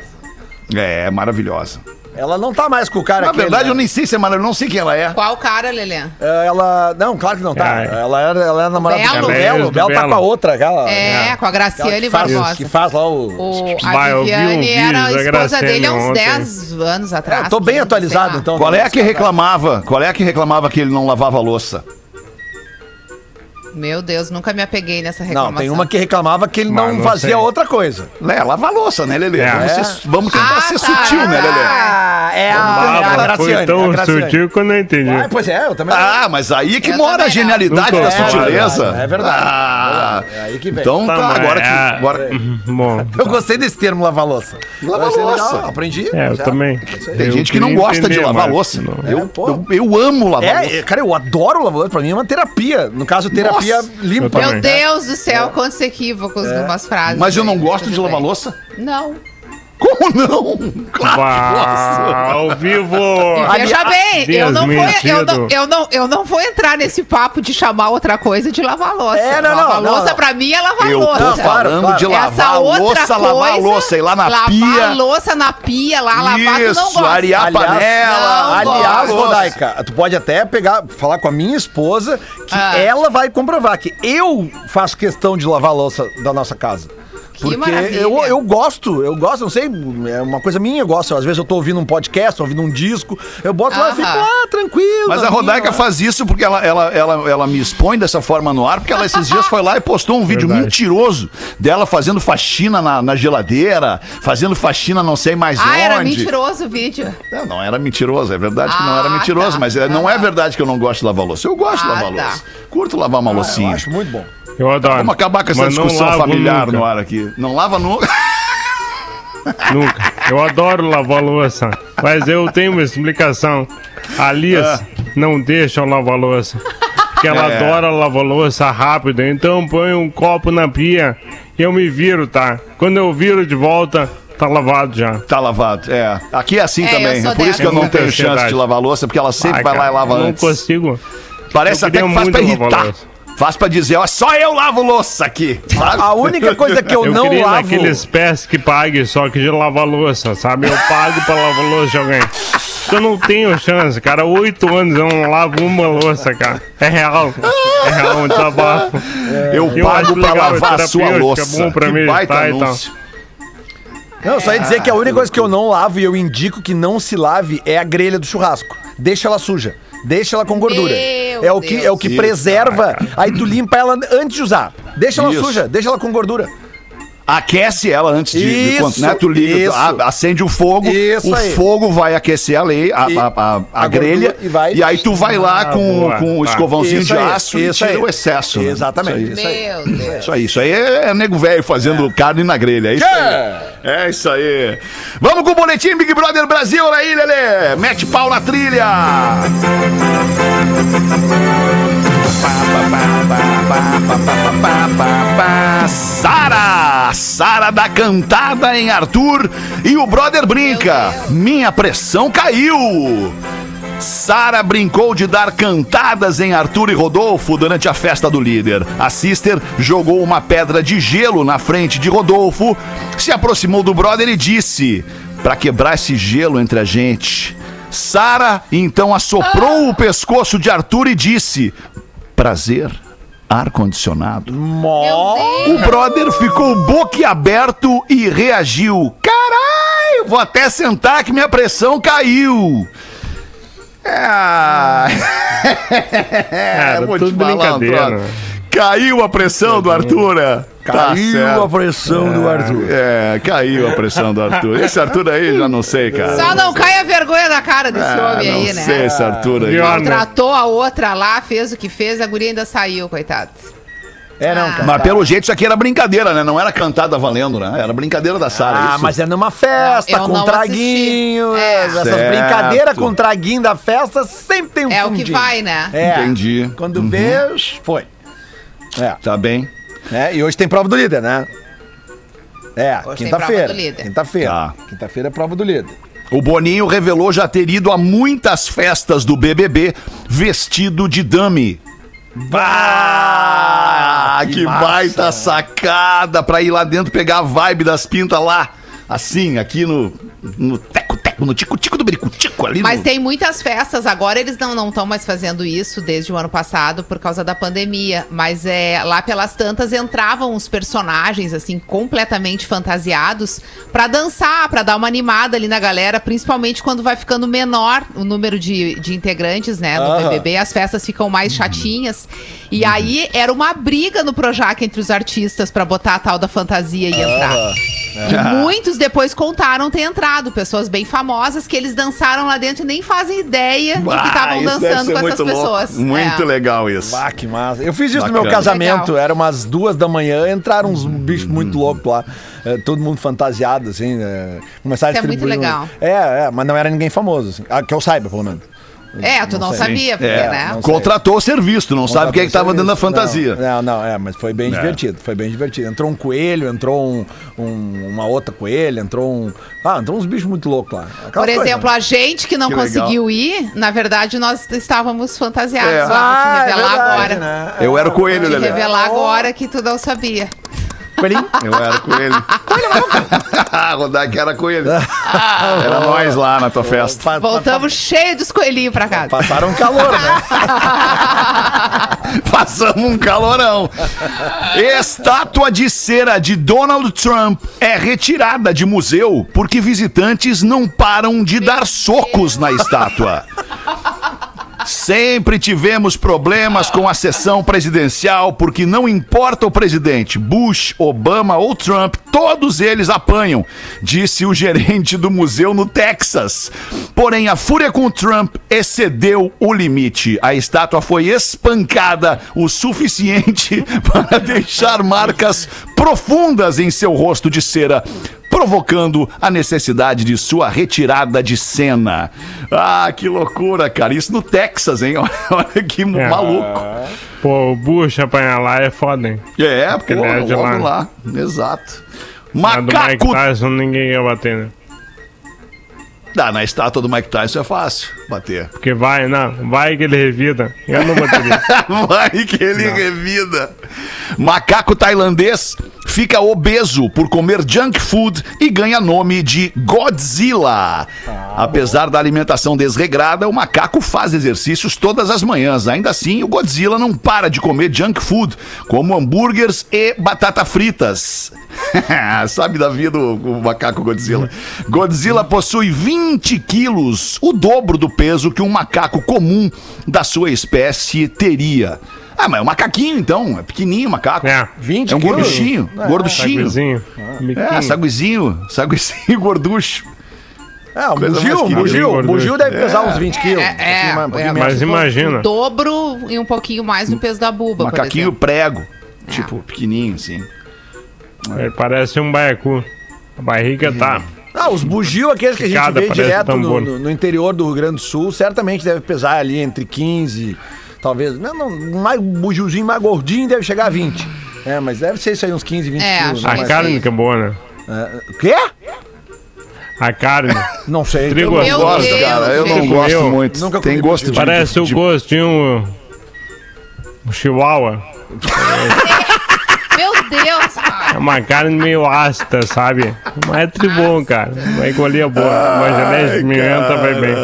Speaker 2: É, maravilhosa.
Speaker 3: Ela não tá mais com o cara
Speaker 2: Na
Speaker 3: aquele,
Speaker 2: verdade,
Speaker 3: né?
Speaker 2: eu nem sei se é maravilhosa, não sei quem ela é.
Speaker 6: Qual cara, Lelê?
Speaker 3: É, Ela. Não, claro que não tá.
Speaker 7: É.
Speaker 3: Ela, era, ela é namorada
Speaker 6: Belo?
Speaker 3: do
Speaker 7: Ela é
Speaker 3: Belo.
Speaker 7: do
Speaker 3: Belo tá
Speaker 7: Belo.
Speaker 3: com a outra, aquela.
Speaker 6: É, com a
Speaker 3: aquela
Speaker 6: Graciane
Speaker 3: que faz,
Speaker 6: Barbosa.
Speaker 3: que faz lá o.
Speaker 6: O,
Speaker 7: Bah,
Speaker 6: a
Speaker 7: eu vi um
Speaker 6: Viviane
Speaker 7: vídeo
Speaker 6: era a
Speaker 7: da
Speaker 6: esposa
Speaker 7: Graciane
Speaker 6: dele há uns
Speaker 7: ontem.
Speaker 6: 10 anos atrás.
Speaker 3: É, tô bem
Speaker 6: 15,
Speaker 3: atualizado,
Speaker 6: lá.
Speaker 3: então.
Speaker 2: Qual é a que reclamava? Qual é a que reclamava que ele não lavava a louça?
Speaker 6: Meu Deus, nunca me apeguei nessa
Speaker 3: Não,
Speaker 6: reclamação.
Speaker 3: tem uma que reclamava que ele
Speaker 7: Mas
Speaker 3: não,
Speaker 7: não
Speaker 3: fazia
Speaker 7: sei.
Speaker 3: outra coisa.
Speaker 2: É, lavar a louça, né, Lelê?
Speaker 7: É.
Speaker 2: Vamos, ser- vamos tentar
Speaker 6: Ah,
Speaker 2: ser
Speaker 6: tá,
Speaker 2: sutil, né,
Speaker 6: tá.
Speaker 2: Lelê?
Speaker 3: Ah, é a, é a
Speaker 7: Ah,
Speaker 3: Graciane.
Speaker 7: foi tão
Speaker 3: a
Speaker 7: sutil que eu não entendi.
Speaker 3: Ah, pois é, eu também.
Speaker 2: Ah, mas aí que
Speaker 6: Eu
Speaker 2: mora a
Speaker 6: não.
Speaker 2: genialidade da sutileza.
Speaker 3: É verdade,
Speaker 2: Ah,
Speaker 3: é. É aí que vem.
Speaker 2: Então tá,
Speaker 7: mas
Speaker 2: agora que.
Speaker 7: é-
Speaker 2: Agora...
Speaker 7: Bom,
Speaker 3: Eu gostei desse termo lavar louça.
Speaker 2: Lavar louça.
Speaker 3: legal, Aprendi.
Speaker 7: é, eu
Speaker 3: já.
Speaker 7: também.
Speaker 2: Tem
Speaker 7: Eu
Speaker 2: gente que não gosta de lavar louça.
Speaker 7: não.
Speaker 2: Eu,
Speaker 3: É,
Speaker 2: eu, eu amo lavar
Speaker 3: É,
Speaker 2: louça.
Speaker 3: cara, eu adoro lavar louça. Pra mim é uma terapia. No caso, terapia
Speaker 2: Nossa.
Speaker 3: limpa.
Speaker 7: Eu
Speaker 6: Meu. Deus do céu, quantos equívocos numas frases.
Speaker 2: Mas eu não gosto de lavar louça.
Speaker 6: Não.
Speaker 2: Como não? Claro
Speaker 7: ao vivo.
Speaker 6: E veja bem, eu não, vou, eu, não, eu, não, eu não vou entrar nesse papo de chamar outra coisa de lavar louça.
Speaker 3: É, não, não,
Speaker 6: lavar
Speaker 3: não,
Speaker 6: louça
Speaker 3: não.
Speaker 6: pra mim é lavar
Speaker 2: Eu tô
Speaker 6: louça.
Speaker 3: Não, claro,
Speaker 2: falando
Speaker 3: claro.
Speaker 2: de lavar
Speaker 6: Essa
Speaker 2: a
Speaker 6: outra
Speaker 2: louça,
Speaker 6: coisa,
Speaker 2: lavar a louça, ir lá na
Speaker 6: lavar
Speaker 2: pia.
Speaker 6: a louça na pia lá, lavar, tu não
Speaker 2: Isso,
Speaker 6: gosta.
Speaker 2: arear a
Speaker 3: Aliás,
Speaker 2: panela.
Speaker 6: não
Speaker 3: Aliás,
Speaker 2: lavar.
Speaker 3: Rodaica, tu pode até pegar, falar com a minha esposa que
Speaker 6: Ah.
Speaker 3: ela vai comprovar que eu faço questão de lavar a louça da nossa casa.
Speaker 6: Que
Speaker 3: Porque
Speaker 6: maravilha.
Speaker 3: eu, eu gosto, eu gosto, não sei, é uma coisa minha, eu gosto. Às vezes eu tô ouvindo um podcast, ouvindo um disco, eu boto lá e fico lá, tranquilo.
Speaker 2: Mas a Rodaica faz isso porque ela, ela, ela, ela me expõe dessa forma no ar, porque ela esses dias foi lá e postou um vídeo
Speaker 7: Verdade.
Speaker 2: mentiroso dela fazendo faxina na, na geladeira, fazendo faxina não sei mais
Speaker 6: Ah,
Speaker 2: onde.
Speaker 6: era mentiroso o vídeo.
Speaker 2: Não, não era mentiroso, é verdade que não
Speaker 6: Ah,
Speaker 2: era mentiroso,
Speaker 6: tá.
Speaker 2: mas é- não é
Speaker 6: Ah.
Speaker 2: verdade que eu não gosto de lavar louça. Eu gosto de
Speaker 6: Ah,
Speaker 2: lavar
Speaker 6: tá.
Speaker 2: louça. Curto lavar uma
Speaker 3: Eu
Speaker 2: loucinha.
Speaker 3: acho muito bom.
Speaker 7: Eu adoro.
Speaker 2: Vamos acabar com essa
Speaker 7: Mas não
Speaker 2: discussão familiar
Speaker 7: nunca.
Speaker 2: no ar aqui. Não lava nunca. (laughs)
Speaker 7: Nunca. Eu adoro lavar louça. Mas eu tenho uma explicação. A Liz
Speaker 2: Ah.
Speaker 7: não deixa eu lavar louça. Porque ela
Speaker 2: É.
Speaker 7: adora lavar louça rápido. Então põe um copo na pia e eu me viro, tá? Quando eu viro de volta, tá lavado já.
Speaker 2: Tá lavado, é. Aqui é assim
Speaker 6: É,
Speaker 2: também.
Speaker 6: eu
Speaker 2: É por isso que eu não
Speaker 7: Muita
Speaker 2: tenho chance de lavar louça, porque ela sempre
Speaker 7: Ai,
Speaker 2: vai lá e lava
Speaker 7: não
Speaker 2: antes.
Speaker 7: consigo.
Speaker 2: Parece
Speaker 7: eu
Speaker 2: até que faz pra irritar. Faz pra dizer, ó, só eu lavo louça aqui. sabe?
Speaker 3: A única coisa que eu, (laughs)
Speaker 7: Eu,
Speaker 3: não
Speaker 7: queria
Speaker 3: lavo.
Speaker 7: naqueles pés que pague, só que de lavar louça, sabe? Eu pago pra lavar louça de alguém. Eu não tenho chance, cara. Oito anos eu não lavo uma louça, cara. É real. É real, um desabafo.
Speaker 2: Eu
Speaker 7: Eu
Speaker 2: pago pra
Speaker 7: legal,
Speaker 2: lavar
Speaker 7: é
Speaker 2: a sua
Speaker 7: terapêutico,
Speaker 2: louça.
Speaker 7: é bom pra
Speaker 2: que
Speaker 7: meditar
Speaker 2: baita
Speaker 7: e tal.
Speaker 2: anúncio.
Speaker 3: Não, só ia dizer que a única coisa que eu não lavo e eu indico que não se lave é a grelha do churrasco. Deixa ela suja. Deixa ela com gordura.
Speaker 6: Meu
Speaker 3: é o que, é o que
Speaker 2: Deus.
Speaker 3: preserva. Aí tu limpa ela antes de usar. Deixa ela
Speaker 2: Isso.
Speaker 3: suja, deixa ela com gordura.
Speaker 2: Aquece ela antes de, de
Speaker 3: Isso,
Speaker 2: quando né, tu liga,
Speaker 3: isso.
Speaker 2: a- acende o fogo,
Speaker 3: Isso
Speaker 2: o
Speaker 3: aí.
Speaker 2: fogo vai aquecer a, lei, a,
Speaker 3: E
Speaker 2: a, a- a
Speaker 3: a
Speaker 2: grelha
Speaker 3: e vai-
Speaker 2: e aí tu vai lá
Speaker 7: Ah,
Speaker 2: com,
Speaker 7: boa.
Speaker 2: com o
Speaker 7: Tá.
Speaker 2: escovãozinho
Speaker 3: Isso
Speaker 2: de
Speaker 3: aí,
Speaker 2: aço e
Speaker 3: isso
Speaker 2: tira
Speaker 3: aí.
Speaker 2: o excesso. né?
Speaker 3: Exatamente.
Speaker 2: Isso aí.
Speaker 6: Meu Deus.
Speaker 2: Isso aí, isso aí é nego velho fazendo carne na grelha. É isso aí. É isso aí. Vamos com o boletim Big Brother Brasil, olha aí, Lelê. Mete pau na trilha. Sara! Sara da cantada em Arthur e o brother brinca. Minha pressão caiu. Sara brincou de dar cantadas em Arthur e Rodolfo durante a festa do líder. A sister jogou uma pedra de gelo na frente de Rodolfo, se aproximou do brother e disse: Pra quebrar esse gelo entre a gente. Sara então assoprou o pescoço de Arthur e disse: Prazer, ar-condicionado. O brother ficou boquiaberto e reagiu. Caralho, vou até sentar que minha pressão caiu. (laughs) É,
Speaker 7: Era
Speaker 2: vou te
Speaker 7: tudo
Speaker 2: falar,
Speaker 7: brincadeira.
Speaker 2: Antônio. Caiu a pressão do Arthur, né? Tá
Speaker 3: Caiu
Speaker 2: certo.
Speaker 3: a pressão do Arthur.
Speaker 2: É, caiu a pressão do Arthur. Esse Arthur aí, já não sei, cara.
Speaker 6: Só não cai a vergonha da cara desse
Speaker 2: Ah,
Speaker 6: homem
Speaker 2: não
Speaker 6: aí, né?
Speaker 2: sei esse Arthur aí.
Speaker 7: Pior, né?
Speaker 6: Tratou a outra lá, fez o que fez, a guria ainda saiu, coitado.
Speaker 3: É, não,
Speaker 6: Ah.
Speaker 3: cara.
Speaker 2: Mas pelo jeito isso aqui era brincadeira, né? Não era cantada valendo, né? Era brincadeira da Sara.
Speaker 3: Ah,
Speaker 2: isso?
Speaker 3: mas é numa festa,
Speaker 6: Eu
Speaker 3: com
Speaker 6: não
Speaker 3: traguinho.
Speaker 6: assisti. É.
Speaker 3: Essas
Speaker 2: Certo.
Speaker 3: brincadeiras com traguinho da festa sempre tem um
Speaker 6: É o que
Speaker 3: fundinho.
Speaker 6: vai, né?
Speaker 3: É.
Speaker 2: Entendi.
Speaker 3: Quando
Speaker 2: Uhum.
Speaker 3: vês, foi. É.
Speaker 2: Tá bem.
Speaker 3: É, E hoje tem prova do líder, né? É,
Speaker 6: Hoje tem
Speaker 3: quinta-feira.
Speaker 6: prova do líder.
Speaker 3: Quinta-feira.
Speaker 2: Tá.
Speaker 3: Quinta-feira é prova do líder.
Speaker 2: O Boninho revelou já ter ido a muitas festas do BBB vestido de dummy. Bah, que,
Speaker 3: que massa.
Speaker 2: baita sacada pra ir lá dentro pegar a vibe das pintas lá. Assim, aqui no, no teco-teco, no tico-tico do berico-tico ali.
Speaker 6: Mas
Speaker 2: no...
Speaker 6: tem muitas festas, agora eles não estão mais fazendo isso desde o ano passado por causa da pandemia. Mas é lá pelas tantas entravam os personagens, assim, completamente fantasiados pra dançar, pra dar uma animada ali na galera, principalmente quando vai ficando menor o número de, de integrantes, né, do. BBB, as festas ficam mais chatinhas. E aí era uma briga no Projac entre os artistas pra botar a tal da fantasia e entrar. E muitos depois contaram ter entrado, pessoas bem famosas que eles dançaram lá dentro e nem fazem ideia de que
Speaker 2: Ah,
Speaker 6: estavam
Speaker 2: deve
Speaker 6: dançando com essas
Speaker 2: muito louco.
Speaker 6: pessoas.
Speaker 2: Muito
Speaker 6: É.
Speaker 2: legal isso.
Speaker 3: Ah, que massa. Eu fiz isso no
Speaker 2: Bacana.
Speaker 3: meu casamento,
Speaker 6: Legal.
Speaker 3: era umas duas da manhã, entraram uns bichos muito loucos lá. É, todo mundo fantasiado, assim. É, começaram
Speaker 6: Isso é muito
Speaker 3: distribuir-
Speaker 6: legal.
Speaker 3: É, é, mas não era ninguém famoso, assim. Ah, que eu saiba, pelo menos.
Speaker 6: É, tu não,
Speaker 3: sei.
Speaker 6: sabia, porque,
Speaker 2: É,
Speaker 6: né?
Speaker 3: não.
Speaker 2: Contratou o serviço, tu não sabe o que é que tava dentro da fantasia.
Speaker 3: Não, não, é, mas foi bem divertido, foi bem divertido. Entrou um coelho, entrou um, um- uma outra coelha, entrou um... Ah, entrou uns bichos muito loucos lá. Aquela
Speaker 6: Por
Speaker 3: coisa,
Speaker 6: exemplo,
Speaker 3: né?
Speaker 6: a gente que não
Speaker 2: Que legal.
Speaker 6: conseguiu ir, na verdade, nós estávamos fantasiados.
Speaker 2: É.
Speaker 6: Vou
Speaker 3: Ah, é
Speaker 6: revelar
Speaker 3: verdade,
Speaker 6: agora.
Speaker 3: né?
Speaker 2: Eu era o coelho,
Speaker 6: Te
Speaker 2: Lelê.
Speaker 6: revelar agora que tu não sabia.
Speaker 3: Coelhinho.
Speaker 2: Eu era coelho. (laughs) Rodar que era coelho. Era nós lá na tua festa.
Speaker 3: Pa- pa-
Speaker 6: Voltamos cheio dos coelhinhos pra casa.
Speaker 3: Passaram calor, né? (laughs)
Speaker 2: Passamos um calorão. Estátua de cera de Donald Trump é retirada de museu porque visitantes não param de dar socos na estátua. Sempre tivemos problemas com a sessão presidencial porque não importa o presidente, Bush, Obama ou Trump, todos eles apanham, disse o gerente do museu no Texas. Porém, a fúria com Trump excedeu o limite. A estátua foi espancada o suficiente (laughs) para deixar marcas profundas em seu rosto de cera provocando a necessidade de sua retirada de cena. Ah, que loucura, cara. Isso no Texas, hein? (laughs) Olha que
Speaker 7: É.
Speaker 2: maluco.
Speaker 7: Pô, o Bush apanhar lá é foda, hein?
Speaker 2: É, porque
Speaker 7: ele é de lá.
Speaker 2: lá. Exato.
Speaker 7: A do Mike
Speaker 2: Macaco.
Speaker 7: Tyson ninguém ia bater, né?
Speaker 2: Dá, na estátua do Mike Tyson é fácil bater.
Speaker 7: Porque vai, não, vai que ele revida. Eu não bateria. (laughs)
Speaker 2: Vai que ele revida. Macaco tailandês fica obeso por comer junk food e ganha nome de Godzilla. Apesar da alimentação desregrada, o macaco faz exercícios todas as manhãs. Ainda assim, o Godzilla não para de comer junk food, como hambúrgueres e batata fritas. (laughs) Sabe da vida o, o macaco Godzilla. Godzilla possui 20 quilos, o dobro do peso que um macaco comum da sua espécie teria. Ah, mas é um macaquinho então, é pequenininho o macaco.
Speaker 7: É.
Speaker 3: 20
Speaker 2: É um
Speaker 3: quilos?
Speaker 2: gorduchinho, gorduchinho.
Speaker 7: Saguizinho.
Speaker 2: É, saguizinho, saguizinho (laughs) gorducho.
Speaker 3: É, o bugio, bugio, bugio deve pesar uns 20 quilos.
Speaker 6: É,
Speaker 3: um pouquinho mais, um pouquinho
Speaker 6: é,
Speaker 3: menos.
Speaker 7: Mas imagina.
Speaker 6: O dobro e um pouquinho mais do peso da buba,
Speaker 2: Macaquinho prego. Tipo, pequenininho assim.
Speaker 7: Ele parece um baiacu. A barriga tá.
Speaker 3: Ah, os bugio, aqueles que a gente
Speaker 7: Cada
Speaker 3: vê direto no, no- no interior do Rio Grande do Sul, certamente deve pesar ali entre 15, talvez. Não, não, mais, um bugiozinho mais gordinho deve chegar a 20. É, mas deve ser isso aí, uns 15, 20
Speaker 6: É,
Speaker 3: quilos. né?
Speaker 7: A carne que é boa, né?
Speaker 3: É, o quê?
Speaker 7: A carne. (laughs)
Speaker 3: Não sei.
Speaker 7: Trigo
Speaker 2: Eu gosto,
Speaker 6: Deus,
Speaker 2: cara. Eu não
Speaker 6: gente.
Speaker 2: gosto
Speaker 7: Comeu?
Speaker 2: muito.
Speaker 3: Nunca
Speaker 2: Tem gosto de.
Speaker 7: Parece
Speaker 2: de,
Speaker 7: o
Speaker 2: de-
Speaker 7: gostinho. Um chihuahua.
Speaker 6: Meu Deus, cara.
Speaker 7: É uma carne meio ácida, sabe? Mas é tribom, cara. Uma engolia boa. Uma genética pimenta vai bem.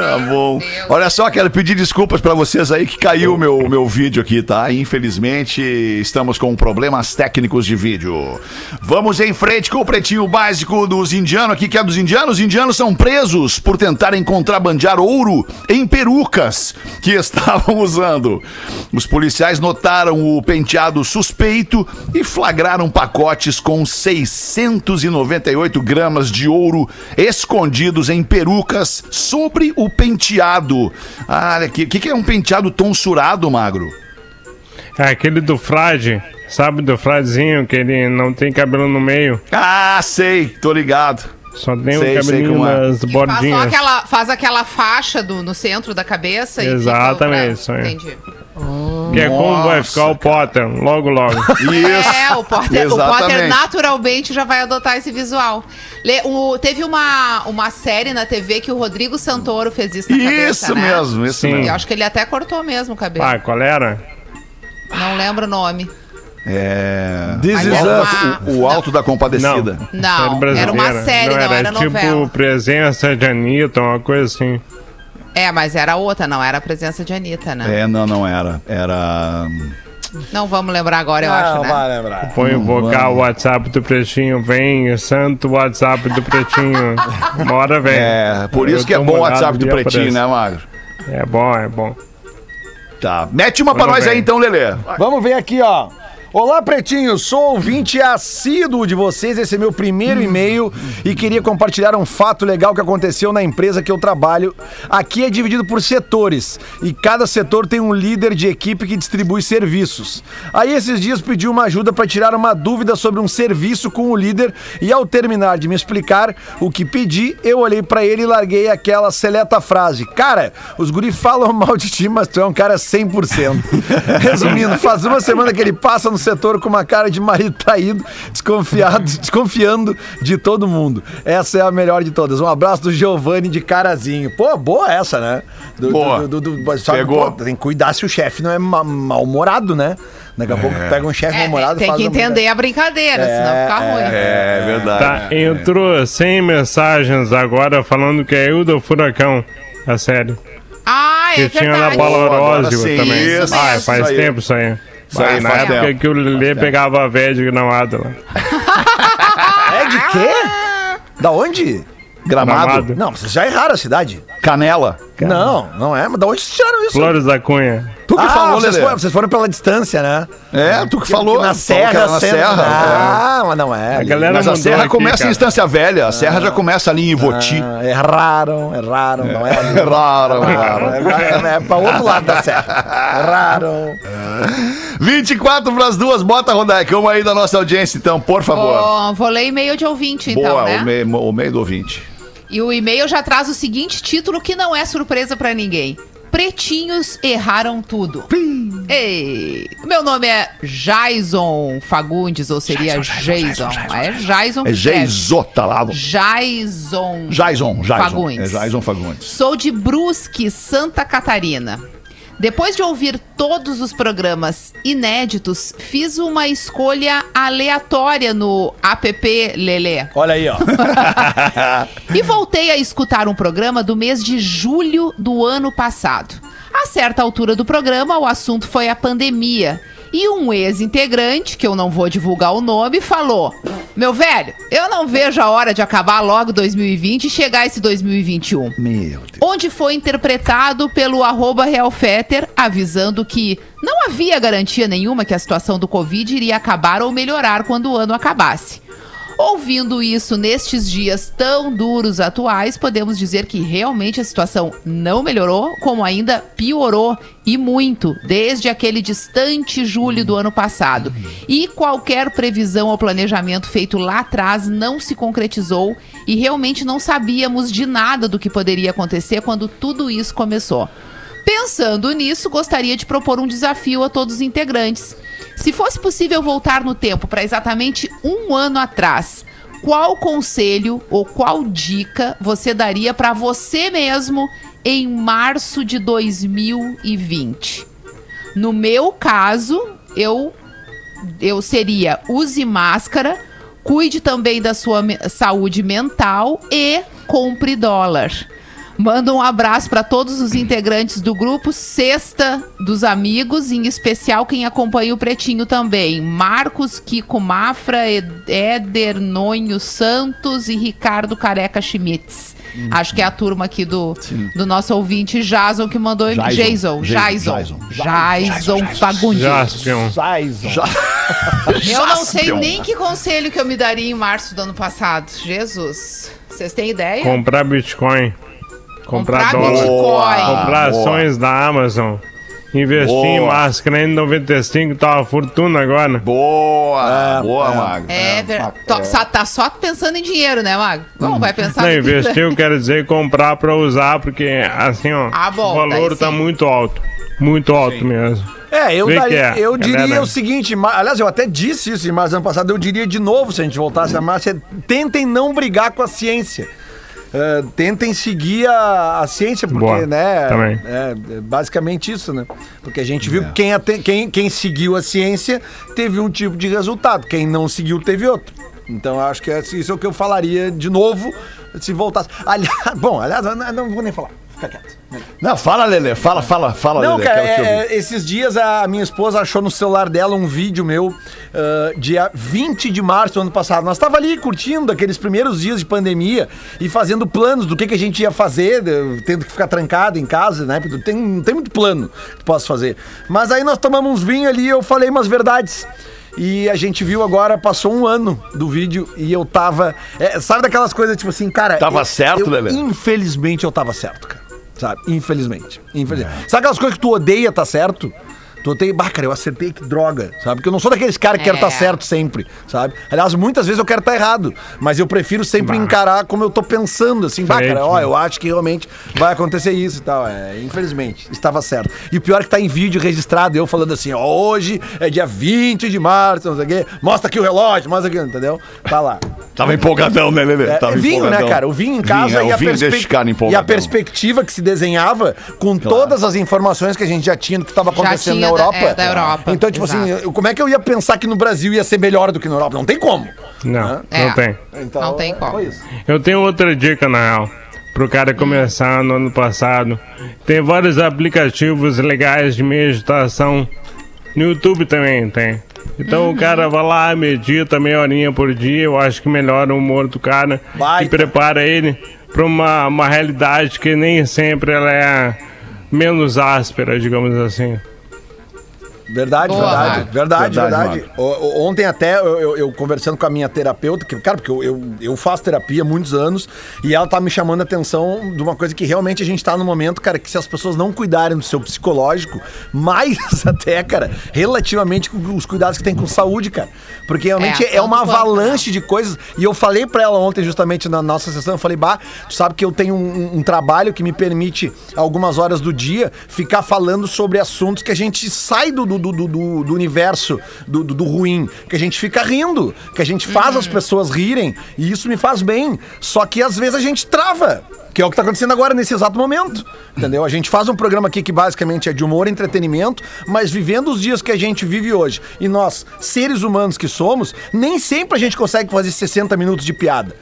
Speaker 2: Tá bom. Olha só, quero pedir desculpas pra vocês aí que caiu meu, meu vídeo aqui, tá? Infelizmente, estamos com problemas técnicos de vídeo. Vamos em frente com o pretinho básico dos indianos aqui, que é dos indianos. Os indianos são presos por tentarem contrabandear ouro em perucas que (laughs) estavam usando. Os policiais notaram o penteado suspeito e flagraram pacotes com 698 gramas de ouro escondidos em perucas sobre o penteado. Ah, olha aqui. O que, que é um penteado tonsurado, magro?
Speaker 7: É aquele do frade. Sabe do fradezinho que ele não tem cabelo no meio?
Speaker 2: Ah, sei, tô ligado.
Speaker 7: Só tem
Speaker 2: Sei,
Speaker 7: o
Speaker 2: sei
Speaker 7: cabelinho
Speaker 2: como é.
Speaker 7: nas
Speaker 6: Faz, só
Speaker 7: bordinhas.
Speaker 6: aquela, faz aquela faixa do, no centro da cabeça e
Speaker 7: Exatamente,
Speaker 6: fica o branco. Entendi.
Speaker 7: Que é como vai ficar o Potter, logo, logo.
Speaker 2: Isso.
Speaker 6: É, o Potter, o. Potter naturalmente já vai adotar esse visual. Le- o- teve uma, uma série na TV que o Rodrigo Santoro fez isso na cabeça,
Speaker 2: Isso
Speaker 6: né?
Speaker 2: mesmo, isso
Speaker 7: Sim.
Speaker 6: Eu
Speaker 2: mesmo.
Speaker 6: acho que ele até cortou mesmo o cabelo.
Speaker 7: Ah, qual era?
Speaker 6: Não lembro o nome.
Speaker 2: É.
Speaker 3: This is
Speaker 6: era uma-
Speaker 2: O, o alto da compadecida.
Speaker 6: Não,
Speaker 7: brasileira.
Speaker 6: era uma série, não, era,
Speaker 7: tipo
Speaker 6: novela.
Speaker 7: presença de Anitta, uma coisa assim.
Speaker 6: É, mas era outra, não era a presença de Anitta, né?
Speaker 2: É, não, não era. Era.
Speaker 6: Não vamos lembrar agora, eu
Speaker 3: Não,
Speaker 6: acho, né?
Speaker 3: vai lembrar.
Speaker 7: Põe o vocal WhatsApp do Pretinho, vem, santo WhatsApp do Pretinho. Bora, vem.
Speaker 2: É, por isso
Speaker 7: Eu
Speaker 2: que é bom o WhatsApp do Pretinho,
Speaker 7: aparece.
Speaker 2: né, Magro?
Speaker 7: É bom, é bom.
Speaker 2: Tá. Mete uma pra
Speaker 7: Tudo
Speaker 2: nós aí então, Lelê.
Speaker 3: Vamos ver aqui, ó. Olá, pretinho, sou ouvinte assíduo de vocês. Esse é meu primeiro e-mail e queria compartilhar um fato legal que aconteceu na empresa que eu trabalho. Aqui é dividido por setores e cada setor tem um líder de equipe que distribui serviços. Aí esses dias pedi uma ajuda para tirar uma dúvida sobre um serviço com o líder e ao terminar de me explicar o que pedi, eu olhei para ele e larguei aquela seleta frase: "Cara, os guri falam (laughs) mal de ti, mas tu é um cara 100%". (laughs) Resumindo, faz uma semana que ele passa no setor com uma cara de marido traído, desconfiado, (laughs) desconfiando de todo mundo. Essa é a melhor de todas. Um abraço do Giovanni de Carazinho. Pô, boa essa, né? Do,
Speaker 2: Boa.
Speaker 3: do- do- do- só que,
Speaker 2: Pegou.
Speaker 3: pô, tem que cuidar se o chefe não é ma- mal-humorado, né? Daqui a pouco pega um chefe
Speaker 6: É,
Speaker 3: mal-humorado
Speaker 6: tem
Speaker 3: faz
Speaker 6: que entender a brincadeira, senão
Speaker 3: É,
Speaker 6: fica ruim.
Speaker 2: É verdade.
Speaker 7: Tá, entrou 100 mensagens agora falando que é eu do Furacão. A série.
Speaker 6: Ah, é
Speaker 7: Que tinha na
Speaker 6: verdade.
Speaker 7: Bola
Speaker 2: agora
Speaker 7: Orósio
Speaker 2: sim,
Speaker 7: também.
Speaker 2: isso
Speaker 7: ah, faz
Speaker 2: isso
Speaker 7: tempo isso aí.
Speaker 2: Isso aí
Speaker 7: Ah, na época que o Lelê pegava a velha de gramado lá. (laughs)
Speaker 3: É de quê? Da onde?
Speaker 2: Gramado.
Speaker 7: Gramado.
Speaker 3: Não, vocês já erraram a cidade.
Speaker 2: Canela.
Speaker 3: Não, não é. Mas da onde vocês tiraram isso?
Speaker 7: Flores da Cunha.
Speaker 3: Tu que
Speaker 2: Ah,
Speaker 3: falou, vocês foram, vocês foram pela distância, né?
Speaker 2: É, tu que falou.
Speaker 3: na
Speaker 2: falou
Speaker 3: serra,
Speaker 2: que na
Speaker 3: sendo-
Speaker 2: serra.
Speaker 3: Ah, mas não é.
Speaker 7: A galera
Speaker 2: Mas a serra
Speaker 7: aqui,
Speaker 2: começa
Speaker 7: cara.
Speaker 2: em Instância Velha. A serra já começa ali em Ivoti.
Speaker 3: Ah, erraram, erraram, não é ali. (laughs)
Speaker 2: Raro, raro.
Speaker 3: É, é pra outro lado da serra. (laughs) Erraram.
Speaker 2: 24 pras duas, bota Rodaica. Vamos aí da nossa audiência, então, por favor.
Speaker 6: Ó, vou ler e-mail de ouvinte, então,
Speaker 2: Boa,
Speaker 6: né?
Speaker 2: o, meio, o meio do ouvinte.
Speaker 6: E o e-mail já traz o seguinte título que não é surpresa pra ninguém. Pretinhos erraram tudo. Ei, meu nome é Jason Fagundes, ou seria Jason. É Jason
Speaker 2: É
Speaker 6: que escreve.
Speaker 2: Geisota lá.
Speaker 6: Jason.
Speaker 2: Jason, Jason.
Speaker 6: Fagundes.
Speaker 2: É Jason Fagundes.
Speaker 6: Sou de Brusque, Santa Catarina. Depois de ouvir todos os programas inéditos, fiz uma escolha aleatória no app Lelê.
Speaker 3: Olha aí, ó. (laughs)
Speaker 6: E voltei a escutar um programa do mês de julho do ano passado. A certa altura do programa, o assunto foi a pandemia. E um ex-integrante, que eu não vou divulgar o nome, falou: Meu velho, eu não vejo a hora de acabar logo 2020 e chegar esse 2021
Speaker 2: Meu Deus.
Speaker 6: onde foi interpretado pelo arroba Realfetter, avisando que não havia garantia nenhuma que a situação do Covid iria acabar ou melhorar quando o ano acabasse. Ouvindo isso nestes dias tão duros atuais, podemos dizer que realmente a situação não melhorou, como ainda piorou e muito, desde aquele distante julho do ano passado. E qualquer previsão ou planejamento feito lá atrás não se concretizou e realmente não sabíamos de nada do que poderia acontecer quando tudo isso começou. Pensando nisso, gostaria de propor um desafio a todos os integrantes. Se fosse possível voltar no tempo para exatamente um ano atrás, qual conselho ou qual dica você daria para você mesmo em março de 2020? No meu caso, eu eu seria use máscara, cuide também da sua saúde mental e compre dólar. Manda um abraço para todos os integrantes do grupo Sexta dos Amigos, em especial quem acompanha o Pretinho também. Marcos Kiko Mafra, Éder Nonho Santos e Ricardo Careca Schmitz. Acho que é a turma aqui do, do nosso ouvinte Jason que mandou
Speaker 2: Jason.
Speaker 6: Jason. Jason.
Speaker 2: Jason.
Speaker 6: Jason Fagundes.
Speaker 7: Jaspion.
Speaker 6: Eu não sei nem que conselho que eu me daria em março do ano passado. Jesus. Vocês têm ideia?
Speaker 7: Comprar Bitcoin. Comprar,
Speaker 6: Comprar
Speaker 7: dólar.
Speaker 6: Bitcoin.
Speaker 7: Comprar
Speaker 2: boa.
Speaker 7: ações da Amazon. Investir em
Speaker 2: Boa.
Speaker 7: máscara em 95, tá uma fortuna agora.
Speaker 2: Boa, boa,
Speaker 3: é.
Speaker 2: Mago.
Speaker 6: É, ver... Tó- só- tá só pensando em dinheiro, né, Mago? Não, vai pensar
Speaker 7: Não, investir eu quero dizer comprar pra usar, porque assim, ó,
Speaker 6: Ah, bom,
Speaker 7: o valor tá
Speaker 6: sim.
Speaker 7: muito alto. Muito alto mesmo.
Speaker 3: É, eu, daria-
Speaker 7: é,
Speaker 3: eu diria
Speaker 7: galera.
Speaker 3: o seguinte, aliás, eu até disse isso em março do ano passado, eu diria de novo, se a gente voltasse a março, é, tentem não brigar com a ciência. É, tentem seguir a, a ciência, porque,
Speaker 7: Boa,
Speaker 3: né?
Speaker 7: também.
Speaker 3: É, é basicamente isso, né? Porque a gente viu que quem, quem, quem seguiu a ciência teve um tipo de resultado, quem não seguiu teve outro. Então acho que é- isso é o que eu falaria de novo se voltasse. Aliás, (laughs) bom, aliás, não, não vou nem falar. Fica quieto.
Speaker 2: Não, fala, Lelê. Fala, fala, fala,
Speaker 3: Não,
Speaker 2: Lelê.
Speaker 3: cara,
Speaker 2: quero te
Speaker 3: é-
Speaker 2: ouvir.
Speaker 3: é, esses dias a minha esposa achou no celular dela um vídeo meu, ah, dia 20 de março do ano passado. Nós tava ali curtindo aqueles primeiros dias de pandemia e fazendo planos do que, que a gente ia fazer, de- tendo que ficar trancado em casa, né? Porque tem, não tem muito plano que posso fazer. Mas aí nós tomamos uns vinhos ali e eu falei umas verdades. E a gente viu agora, passou um ano do vídeo e eu tava. é, sabe daquelas coisas tipo assim, cara.
Speaker 2: Tava
Speaker 3: eu-
Speaker 2: certo,
Speaker 3: eu-
Speaker 2: Lelê?
Speaker 3: Infelizmente eu tava certo, cara. Sabe? Infelizmente. Infelizmente. Sabe aquelas coisas que tu odeia tá certo? Tu odeia, bah, cara, eu acertei, que droga, sabe? Porque eu não sou daqueles caras que quero
Speaker 6: É.
Speaker 3: estar certo sempre, sabe? Aliás, muitas vezes eu quero estar errado, mas eu prefiro sempre encarar como eu tô pensando, assim, bah,
Speaker 7: Frente,
Speaker 3: cara, ó,
Speaker 7: né?
Speaker 3: eu acho que realmente vai acontecer isso e tal. É, infelizmente, estava certo. E o pior é que tá em vídeo registrado, eu falando assim, ó, hoje é dia 20 de março, não sei o quê, mostra aqui o relógio, mostra aqui, entendeu? Tá lá.
Speaker 2: Tava empolgadão, né, Lelê?
Speaker 3: É,
Speaker 2: Tava
Speaker 3: é vinho, né,
Speaker 2: empolgadão.
Speaker 3: cara? O vinho em casa
Speaker 2: Vinho, é,
Speaker 3: e,
Speaker 2: o
Speaker 3: a
Speaker 2: vinho
Speaker 3: perspec-
Speaker 2: deixa o cara
Speaker 3: e a perspectiva que se desenhava com todas as informações que a gente já tinha do que estava acontecendo na
Speaker 6: da-
Speaker 3: Europa.
Speaker 6: é, da Europa,
Speaker 3: Então, tipo assim,
Speaker 6: exato.
Speaker 3: eu- como é que eu ia pensar que no Brasil ia ser melhor do que na Europa? Não tem como.
Speaker 7: Não,
Speaker 6: É.
Speaker 7: não tem.
Speaker 3: Então,
Speaker 6: Não tem como.
Speaker 3: Isso.
Speaker 7: Eu tenho outra dica, na real. Pro cara começar no ano passado. Tem vários aplicativos legais de meditação. No YouTube também tem. Então o cara vai lá, medita meia horinha por dia. Eu acho que melhora o humor do cara.
Speaker 3: Baita.
Speaker 7: E prepara ele pra uma, uma realidade que nem sempre ela é menos áspera, digamos assim.
Speaker 3: Verdade,
Speaker 6: Boa,
Speaker 3: verdade, verdade,
Speaker 2: Verdade,
Speaker 3: verdade. O- o- ontem até eu, eu- eu conversando com a minha terapeuta, que, cara, porque eu, eu, eu faço terapia há muitos anos e ela tá me chamando a atenção de uma coisa que realmente a gente tá no momento, cara, que se as pessoas não cuidarem do seu psicológico, mais (laughs) até, cara, relativamente com os cuidados que tem com saúde, cara. Porque realmente
Speaker 6: É,
Speaker 3: é, uma
Speaker 6: quanto,
Speaker 3: avalanche de coisas. E eu falei pra ela ontem, justamente na nossa sessão, eu falei, bah, tu sabe que eu tenho um, um trabalho que me permite, algumas horas do dia, ficar falando sobre assuntos que a gente sai do, do, do, do- do universo do, do, do ruim, que a gente fica rindo, que a gente faz as pessoas rirem, e isso me faz bem. Só que às vezes a gente trava. Que é o que tá acontecendo agora, nesse exato momento. Entendeu? A gente faz um programa aqui que basicamente é de humor e entretenimento, mas vivendo os dias que a gente vive hoje, e nós, seres humanos que somos, nem sempre a gente consegue fazer 60 minutos de piada.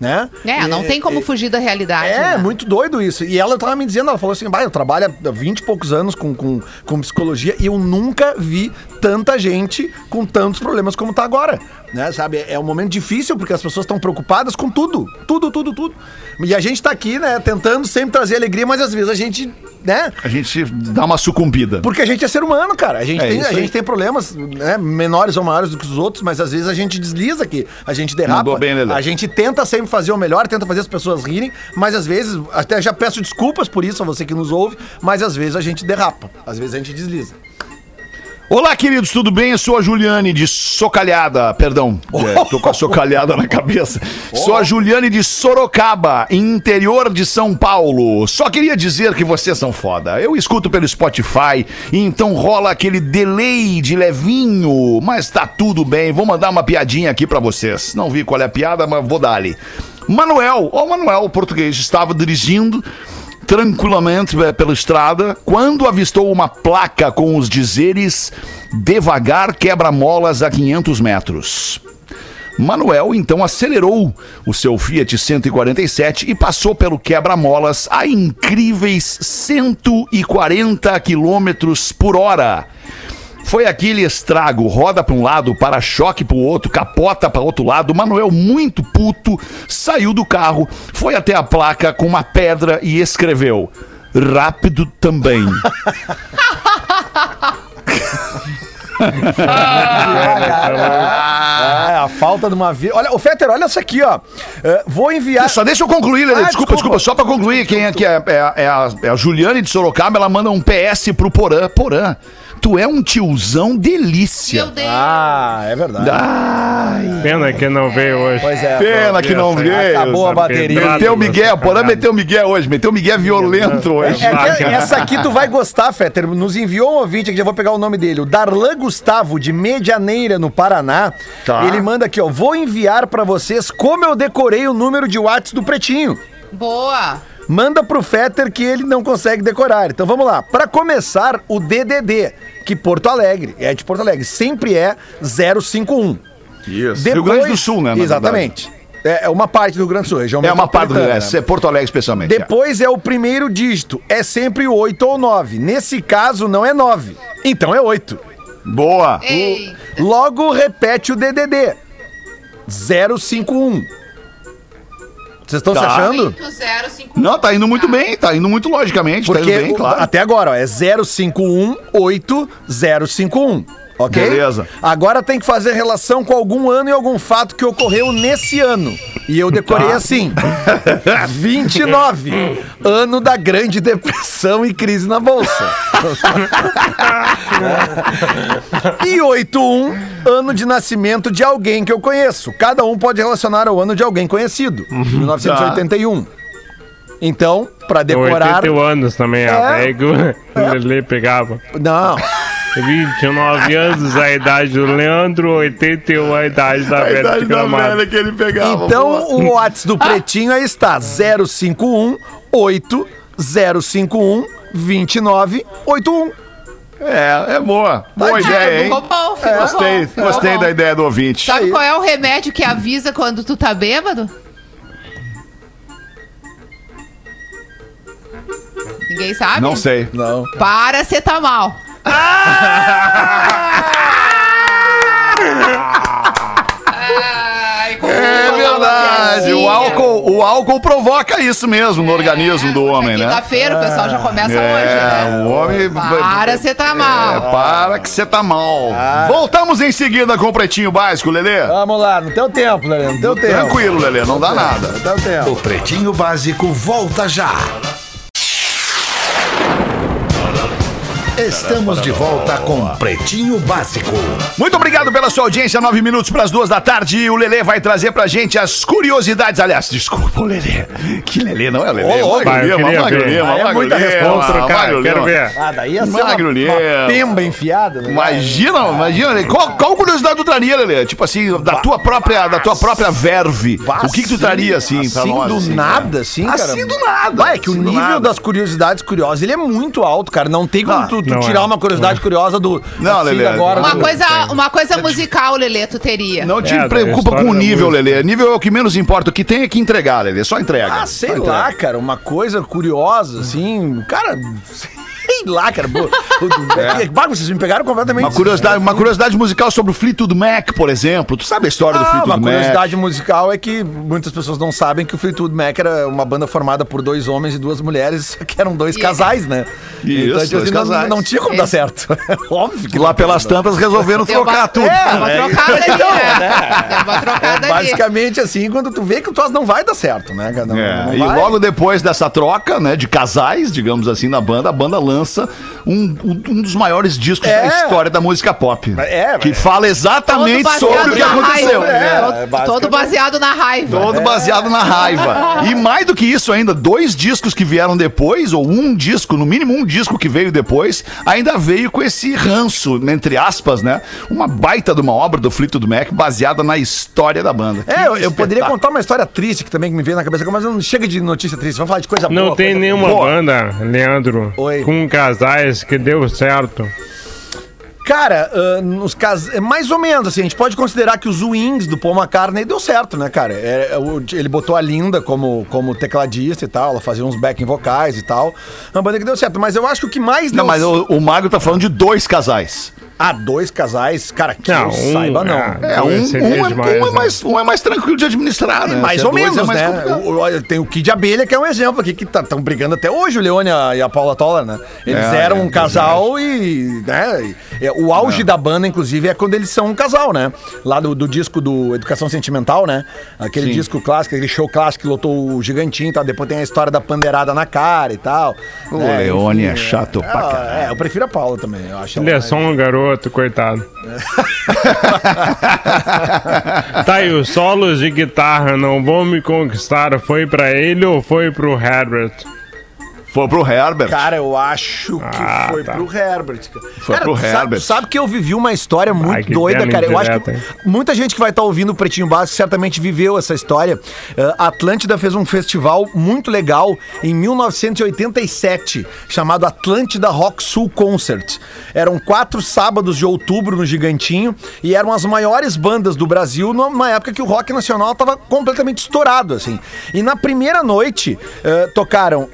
Speaker 3: Né?
Speaker 6: É, não tem como fugir da realidade.
Speaker 3: É,
Speaker 6: né?
Speaker 3: muito doido isso. E ela tava me dizendo, ela falou assim, bah, eu trabalho há 20 e poucos anos com, com, com psicologia e eu nunca vi tanta gente com tantos problemas como tá agora. Né, sabe? É um momento difícil porque as pessoas estão preocupadas com tudo. Tudo, tudo, tudo. E a gente tá aqui, né, tentando sempre trazer alegria, mas às vezes a gente, né?
Speaker 2: A gente dá uma sucumbida.
Speaker 3: Porque a gente é ser humano, cara. A gente,
Speaker 2: É
Speaker 3: tem, a
Speaker 2: aí.
Speaker 3: gente tem problemas né, menores ou maiores do que os outros, mas às vezes a gente desliza aqui, a gente derrapa.
Speaker 2: Bem,
Speaker 3: a gente tenta sempre fazer o melhor, tenta fazer as pessoas rirem, mas às vezes, até já peço desculpas por isso a você que nos ouve, mas às vezes a gente derrapa, às vezes a gente desliza.
Speaker 2: Olá, queridos, tudo bem? Eu sou a Juliane de Socalhada. Perdão, é, tô com a socalhada na cabeça. Sou a Juliane de Sorocaba, interior de São Paulo. Só queria dizer que vocês são foda. Eu escuto pelo Spotify e então rola aquele delay de levinho, mas tá tudo bem. Vou mandar uma piadinha aqui pra vocês. Não vi qual é a piada, mas vou dar ali. Manuel, ó, Manuel, o português, estava dirigindo tranquilamente eh, pela estrada quando avistou uma placa com os dizeres devagar quebra-molas a 500 metros. Manuel então acelerou o seu Fiat 147 e passou pelo quebra-molas a incríveis 140 quilômetros por hora. Foi aquele estrago, roda para um lado, para-choque para o outro, capota para outro lado. Manuel, muito puto, saiu do carro, foi até a placa com uma pedra e escreveu: Rápido também. (laughs)
Speaker 3: É, a falta de uma vida. Olha, o Fetter, olha isso aqui, ó. É, vou enviar.
Speaker 2: Só deixa eu concluir, Lelê.
Speaker 3: Ah,
Speaker 2: desculpa,
Speaker 3: desculpa.
Speaker 2: desculpa, só pra concluir. Quem é que é, é, é a, é a Juliane de Sorocaba, ela manda um PS pro Porã. Porã, tu é um tiozão delícia.
Speaker 6: Meu Deus.
Speaker 3: Ah, é verdade.
Speaker 2: Ai,
Speaker 7: Pena que não veio hoje.
Speaker 3: Pois é.
Speaker 2: pena que não veio.
Speaker 3: Acabou a bateria.
Speaker 2: Meteu o Miguel, Porã meteu o Miguel hoje, meteu o Miguel violento hoje.
Speaker 3: É que essa aqui tu vai gostar, Fetter. Nos enviou um ouvinte aqui, já vou pegar o nome dele. O Darlan Gustavo, de Medianeira, no Paraná.
Speaker 2: Tá.
Speaker 3: Ele manda aqui, ó. Vou enviar pra vocês como eu decorei o número de watts do Pretinho.
Speaker 6: Boa.
Speaker 3: Manda pro Fetter que ele não consegue decorar. Então vamos lá. Pra começar, o DDD, que Porto Alegre, é de Porto Alegre, sempre é 051.
Speaker 2: Isso. Rio Grande do Sul, né?
Speaker 3: Exatamente. É é uma parte do Rio Grande do Sul, região
Speaker 2: verdade. É uma parte do
Speaker 3: metropolitana.
Speaker 2: é, é Porto Alegre, especialmente. é.
Speaker 3: Depois é o primeiro dígito. É sempre 8 ou 9. Nesse caso, não é 9. Então é 8.
Speaker 2: Boa.
Speaker 6: Ei.
Speaker 3: Logo repete o DDD. 051. Vocês estão se
Speaker 2: Tá.
Speaker 3: achando?
Speaker 6: 8005.
Speaker 2: Não, tá indo muito bem, tá indo muito logicamente, tá
Speaker 3: Porque
Speaker 2: indo bem,
Speaker 3: o-
Speaker 2: claro.
Speaker 3: até agora, ó, é 0518051. Ok?
Speaker 2: Beleza.
Speaker 3: Agora tem que fazer relação com algum ano e algum fato que ocorreu nesse ano. E eu decorei
Speaker 2: Tá.
Speaker 3: assim: (laughs) 29, ano da Grande Depressão e crise na Bolsa. e 81, ano de nascimento de alguém que eu conheço. Cada um pode relacionar ao ano de alguém conhecido.
Speaker 2: Uhum.
Speaker 3: 1981. Então, pra
Speaker 7: Tem
Speaker 3: decorar.
Speaker 7: 81 anos também,
Speaker 3: É.
Speaker 7: a o Lelê pegava.
Speaker 3: Não.
Speaker 7: 29 anos a idade do Leandro, 81 a idade da
Speaker 2: A
Speaker 7: velha
Speaker 2: idade
Speaker 7: de
Speaker 2: da velha que ele pegava.
Speaker 3: Então,
Speaker 2: boa.
Speaker 3: o Whats do Pretinho aí está: 051 8 051 2981.
Speaker 2: É, é boa. Boa
Speaker 3: Tadinho,
Speaker 2: ideia, hein?
Speaker 6: Ficou bom, ficou
Speaker 2: Gostei,
Speaker 6: bom.
Speaker 2: gostei
Speaker 6: Ficou
Speaker 2: da
Speaker 6: bom.
Speaker 2: ideia do ouvinte.
Speaker 6: Sabe qual é o remédio que avisa quando tu tá bêbado? Ninguém sabe?
Speaker 2: Não sei.
Speaker 3: Não.
Speaker 6: Paracetamol.
Speaker 2: É verdade. O álcool, o álcool provoca isso mesmo no organismo do homem, né?
Speaker 6: Quinta-feira o pessoal já começa
Speaker 2: É,
Speaker 6: hoje, né?
Speaker 2: o homem.
Speaker 6: Paracetamol.
Speaker 2: É, para que você tá mal. Voltamos em seguida com o Pretinho Básico, Lelê.
Speaker 3: Vamos lá, no teu tempo, Lelê, no teu tempo.
Speaker 2: Tranquilo, Lelê, não dá nada.
Speaker 3: No teu tempo.
Speaker 4: O Pretinho Básico volta já. Estamos de volta com Pretinho Básico.
Speaker 2: Muito obrigado pela sua audiência. Nove minutos para as duas da tarde. E o Lelê vai trazer pra gente as curiosidades. Aliás, desculpa, o Lelê. Que Lelê não é o Lelê.
Speaker 3: Ô,
Speaker 7: eu
Speaker 2: Magro Lima, Magro
Speaker 3: Ah, é
Speaker 2: Magro
Speaker 3: muita
Speaker 2: Lima,
Speaker 3: resposta,
Speaker 7: Vamos trocar,
Speaker 2: Magro
Speaker 7: quero ver.
Speaker 3: Ah, daí uma,
Speaker 2: Magro Lima.
Speaker 3: pemba enfiada, né?
Speaker 2: Imagina, imagina, Lelê. Qual, qual curiosidade tu traria, Lelê? Tipo assim, da tua própria, da tua própria verve.
Speaker 3: Bah,
Speaker 2: o que que tu traria, assim, pra
Speaker 3: assim
Speaker 2: nós?
Speaker 3: do
Speaker 2: assim,
Speaker 3: nada,
Speaker 2: né?
Speaker 3: assim, cara?
Speaker 2: Assim do nada.
Speaker 3: Vai, é que o
Speaker 2: assim
Speaker 3: nível das curiosidades curiosas, ele é muito alto, cara. Não tem como
Speaker 2: Não,
Speaker 3: tu, tu
Speaker 7: não
Speaker 3: tirar
Speaker 7: é.
Speaker 3: uma curiosidade curiosa do...
Speaker 2: Não,
Speaker 3: assim,
Speaker 2: Lelê,
Speaker 3: agora.
Speaker 6: Uma
Speaker 3: do-
Speaker 6: coisa, uma coisa musical, Lelê, tu teria.
Speaker 2: Não te
Speaker 7: É,
Speaker 2: preocupa com o nível. Lelê. Nível é o que menos importa. O que tem é que entregar, Lelê. Só entrega.
Speaker 3: Ah, sei lá, cara, uma coisa curiosa, assim, cara, sei lá, cara. (laughs) É. vocês me pegaram completamente.
Speaker 2: Uma curiosidade, uma curiosidade musical sobre o Fleetwood Mac, por exemplo. Tu sabe a história do
Speaker 3: Ah,
Speaker 2: Fleetwood
Speaker 3: uma
Speaker 2: Mac?
Speaker 3: curiosidade musical é que muitas pessoas não sabem que o Fleetwood Mac era uma banda formada por dois homens e duas mulheres, (laughs) que eram dois
Speaker 6: E-
Speaker 3: casais, né?
Speaker 2: Isso,
Speaker 3: tipo
Speaker 2: dois
Speaker 3: não-
Speaker 2: casais.
Speaker 3: Não, tinha como dar
Speaker 6: Esse-
Speaker 3: certo. (laughs) Óbvio que
Speaker 2: Lá
Speaker 3: não.
Speaker 2: pelas tantas resolveram
Speaker 6: Deu
Speaker 2: trocar
Speaker 6: uma-
Speaker 2: tudo.
Speaker 6: Deu uma trocada ali,
Speaker 3: Então,
Speaker 6: né?
Speaker 3: né?
Speaker 6: Uma trocada ali.
Speaker 3: Basicamente assim, quando tu vê que o troço não vai dar certo, né? cara? Não,
Speaker 2: É,
Speaker 3: não
Speaker 2: e logo depois dessa troca, né, de casais, digamos assim, na banda, a banda lança lança um, um- um dos maiores discos
Speaker 3: É.
Speaker 2: da história da música pop.
Speaker 3: É,
Speaker 2: que fala exatamente sobre o que aconteceu.
Speaker 3: É,
Speaker 6: Todo-
Speaker 3: é
Speaker 6: Todo baseado na raiva.
Speaker 2: Todo baseado na raiva. E mais do que isso ainda, dois discos que vieram depois, ou um disco, no mínimo um disco que veio depois, ainda veio com esse ranço, entre aspas, né? Uma baita de uma obra do Fleetwood Mac baseada na história da banda.
Speaker 3: É, eu, eu poderia contar uma história triste que também me veio na cabeça, mas não chega de notícia triste. Vamos falar de coisa boa.
Speaker 7: Não tem
Speaker 3: coisa
Speaker 7: nenhuma
Speaker 3: boa.
Speaker 7: banda, Leandro,
Speaker 3: Oi.
Speaker 7: com casais que deu certo.
Speaker 3: Cara, ah, nos cas... é mais ou menos assim, a gente pode considerar que os Wings do Paul McCartney deu certo, né, cara? É, é, o- ele botou a Linda como, como tecladista e tal, ela fazia uns backing vocais e tal. Uma banda que deu certo, mas eu acho que o que mais
Speaker 2: Não,
Speaker 3: deu
Speaker 2: mas o, o Magro tá falando de dois casais.
Speaker 3: Ah, dois casais, cara, que
Speaker 7: Não,
Speaker 3: eu
Speaker 7: um,
Speaker 3: saiba não.
Speaker 7: é.
Speaker 2: É, um, um é,
Speaker 7: demais,
Speaker 2: um é
Speaker 7: né?
Speaker 2: mais, um é mais tranquilo de administrar, né?
Speaker 3: Mais
Speaker 2: Se é
Speaker 3: ou
Speaker 2: dois,
Speaker 3: menos,
Speaker 2: é mais
Speaker 3: né? O- tem o Kid Abelha, que é um exemplo aqui, que estão brigando até hoje, o Leone e a, Paula Toller, né? Eles
Speaker 2: É,
Speaker 3: eram
Speaker 2: é,
Speaker 3: um casal e, né, e- é, o auge da banda, inclusive, é quando eles são um casal, né? Lá do, do disco do Educação Sentimental, né? Aquele
Speaker 2: Sim.
Speaker 3: disco clássico, aquele show clássico que lotou o Gigantinho e tal. Depois tem a história da pandeirada na cara e tal.
Speaker 2: O
Speaker 3: né?
Speaker 2: Leone é
Speaker 3: Enfim,
Speaker 2: chato pra
Speaker 3: é,
Speaker 2: caralho.
Speaker 3: É, eu prefiro a Paula também, eu acho.
Speaker 7: Ele é só um garoto, coitado. (laughs) tá, e os solos de guitarra não vão me conquistar. Foi pra ele ou foi pro Herbert?
Speaker 2: Foi pro Herbert.
Speaker 3: Cara, eu acho que
Speaker 7: Ah,
Speaker 3: foi
Speaker 7: tá.
Speaker 3: pro Herbert. cara.
Speaker 2: Foi
Speaker 3: cara,
Speaker 2: pro
Speaker 3: tu
Speaker 2: Herbert.
Speaker 3: Sabe, sabe que eu vivi uma história muito
Speaker 7: que
Speaker 3: doida, cara. Eu acho que
Speaker 7: hein?
Speaker 3: muita gente que vai estar ouvindo o Pretinho Básico certamente viveu essa história. Uh, a Atlântida fez um festival muito legal em 1987, chamado Atlântida Rock Sul Concert. Eram quatro sábados de outubro no Gigantinho e eram as maiores bandas do Brasil numa época que o rock nacional estava completamente estourado, assim. E na primeira noite uh, tocaram,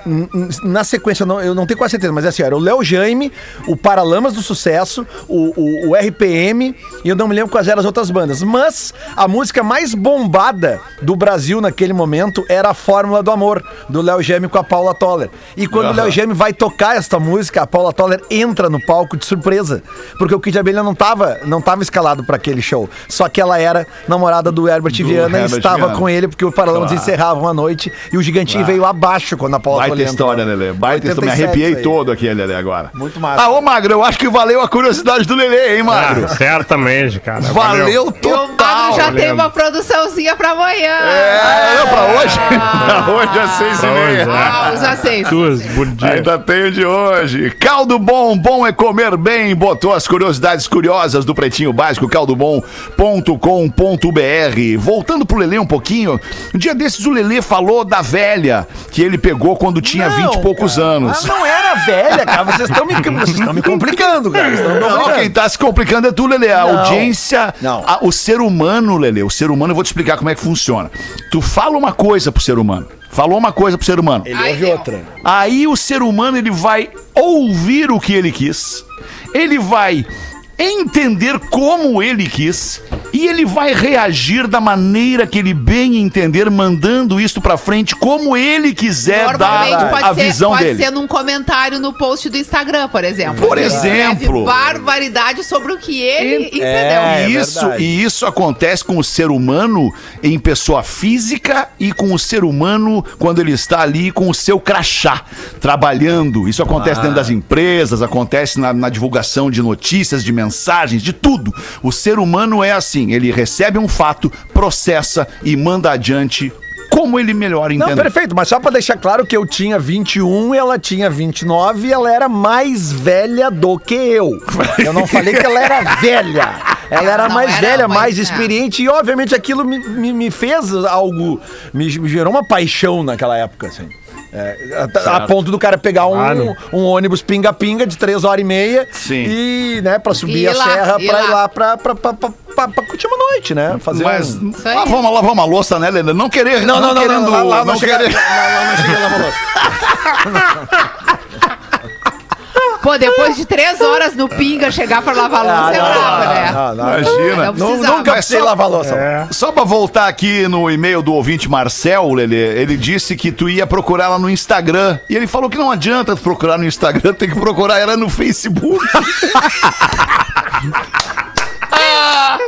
Speaker 3: na sequência, não- eu não tenho quase certeza, mas é assim, era o Léo Jaime, o Paralamas do Sucesso, o, o- o RPM, e eu não me lembro quais eram as outras bandas. Mas a música mais bombada do Brasil naquele momento era a Fórmula do Amor, do Léo Jaime com a Paula Toller. E quando o Léo Jaime vai tocar esta música, a Paula Toller entra no palco de surpresa, porque o Kid Abelha não tava, não tava escalado para aquele show. Só que ela era namorada do Herbert Viana
Speaker 2: Herbert
Speaker 3: e estava
Speaker 2: Viana.
Speaker 3: com ele, porque o Paralamas
Speaker 2: Claro.
Speaker 3: encerravam a noite e o Gigantinho veio abaixo quando a Paula Toller entrou.
Speaker 2: história, Lelê. Baita história. Me
Speaker 3: 87
Speaker 2: arrepiei todo aqui, Lelê, agora.
Speaker 3: Muito massa.
Speaker 2: Ah, ô Magro, eu acho que valeu a curiosidade do Lelê, hein, Magro?
Speaker 7: Ah, certamente, cara.
Speaker 2: valeu
Speaker 6: E o
Speaker 2: total.
Speaker 6: Magro já tem
Speaker 7: lembro.
Speaker 6: uma produçãozinha pra amanhã.
Speaker 2: É, não, pra hoje. (laughs) pra hoje é seis e meia.
Speaker 7: hoje, é.
Speaker 6: Ah, os aceitos.
Speaker 7: Duas por dia.
Speaker 2: Ainda tenho de hoje. Caldo Bom, bom é comer bem. Botou as curiosidades curiosas do Pretinho Básico, caldobom.com.br. Voltando pro Lelê um pouquinho, um dia desses o Lelê falou da velha que ele pegou quando tinha
Speaker 3: Não,
Speaker 2: 20 e poucos
Speaker 3: cara.
Speaker 2: anos.
Speaker 3: Ah, não era velha, cara. Vocês estão me, (laughs) vocês estão me complicando, cara.
Speaker 2: Não,
Speaker 3: complicando.
Speaker 2: quem tá se complicando é tu, Lelê. A
Speaker 3: Não.
Speaker 2: audiência,
Speaker 3: Não.
Speaker 2: a- o ser humano, Lelê, o ser humano, eu vou te explicar como é que funciona. Tu fala uma coisa pro ser humano. Falou uma coisa pro ser humano.
Speaker 3: Ele ouve outra.
Speaker 2: Aí o ser humano ele vai ouvir o que ele quis, ele vai entender como ele quis e ele vai reagir da maneira que ele bem entender, mandando isso pra frente como ele quiser dar
Speaker 6: Normalmente pode,
Speaker 2: a
Speaker 6: ser,
Speaker 2: visão
Speaker 6: pode
Speaker 2: dele.
Speaker 6: ser num comentário no post do Instagram, por exemplo.
Speaker 2: Por
Speaker 6: Ele
Speaker 2: exemplo.
Speaker 6: barbaridade sobre o que ele entendeu.
Speaker 3: É,
Speaker 2: E isso, e isso acontece com o ser humano em pessoa física e com o ser humano quando ele está ali com o seu crachá, trabalhando. Isso acontece dentro das empresas, acontece na, na divulgação de notícias, de mensagens, de tudo. O ser humano é assim, ele recebe um fato, processa e manda adiante como ele melhor
Speaker 3: Não,
Speaker 2: entender.
Speaker 3: perfeito, mas só pra deixar claro que eu tinha 21 e ela tinha 29 e ela era mais velha do que eu. Eu não falei que ela era velha. Ela era
Speaker 6: Não
Speaker 3: mais
Speaker 6: era,
Speaker 3: velha, mais
Speaker 6: é.
Speaker 3: experiente e obviamente aquilo me, me, me fez algo, me, me gerou uma paixão naquela época, assim. É, a, a ponto do cara pegar um,
Speaker 7: Claro.
Speaker 3: um ônibus pinga-pinga de três horas e meia
Speaker 2: Sim.
Speaker 3: e, né, pra subir
Speaker 6: E
Speaker 3: a
Speaker 6: lá,
Speaker 3: serra pra ir
Speaker 6: lá.
Speaker 3: lá pra, pra, pra, pra, pra, pra curtir uma noite, né? Fazer
Speaker 2: Mas
Speaker 3: um...
Speaker 2: Lavar uma, lavar uma louça, né, Lena? Não querer,
Speaker 3: Não, não, não,
Speaker 2: querendo,
Speaker 3: não, lá, lá
Speaker 2: não
Speaker 3: não, chega,
Speaker 2: querer. (laughs)
Speaker 3: lá, lá não chega lavar louça. (laughs)
Speaker 6: Pô, depois de três horas no pinga chegar pra lavar louça é brabo, né?
Speaker 3: não, não.
Speaker 2: Imagina.
Speaker 6: Não
Speaker 3: nunca
Speaker 2: Mas
Speaker 3: precisei
Speaker 2: só-
Speaker 3: lavar louça.
Speaker 7: É.
Speaker 2: Só pra voltar aqui no e-mail do ouvinte Marcel, Lelê, ele disse que tu ia procurar ela no Instagram. E ele falou que não adianta tu procurar no Instagram, (laughs) tem que procurar ela no Facebook.
Speaker 6: Gente. (laughs) (laughs)
Speaker 2: Ah,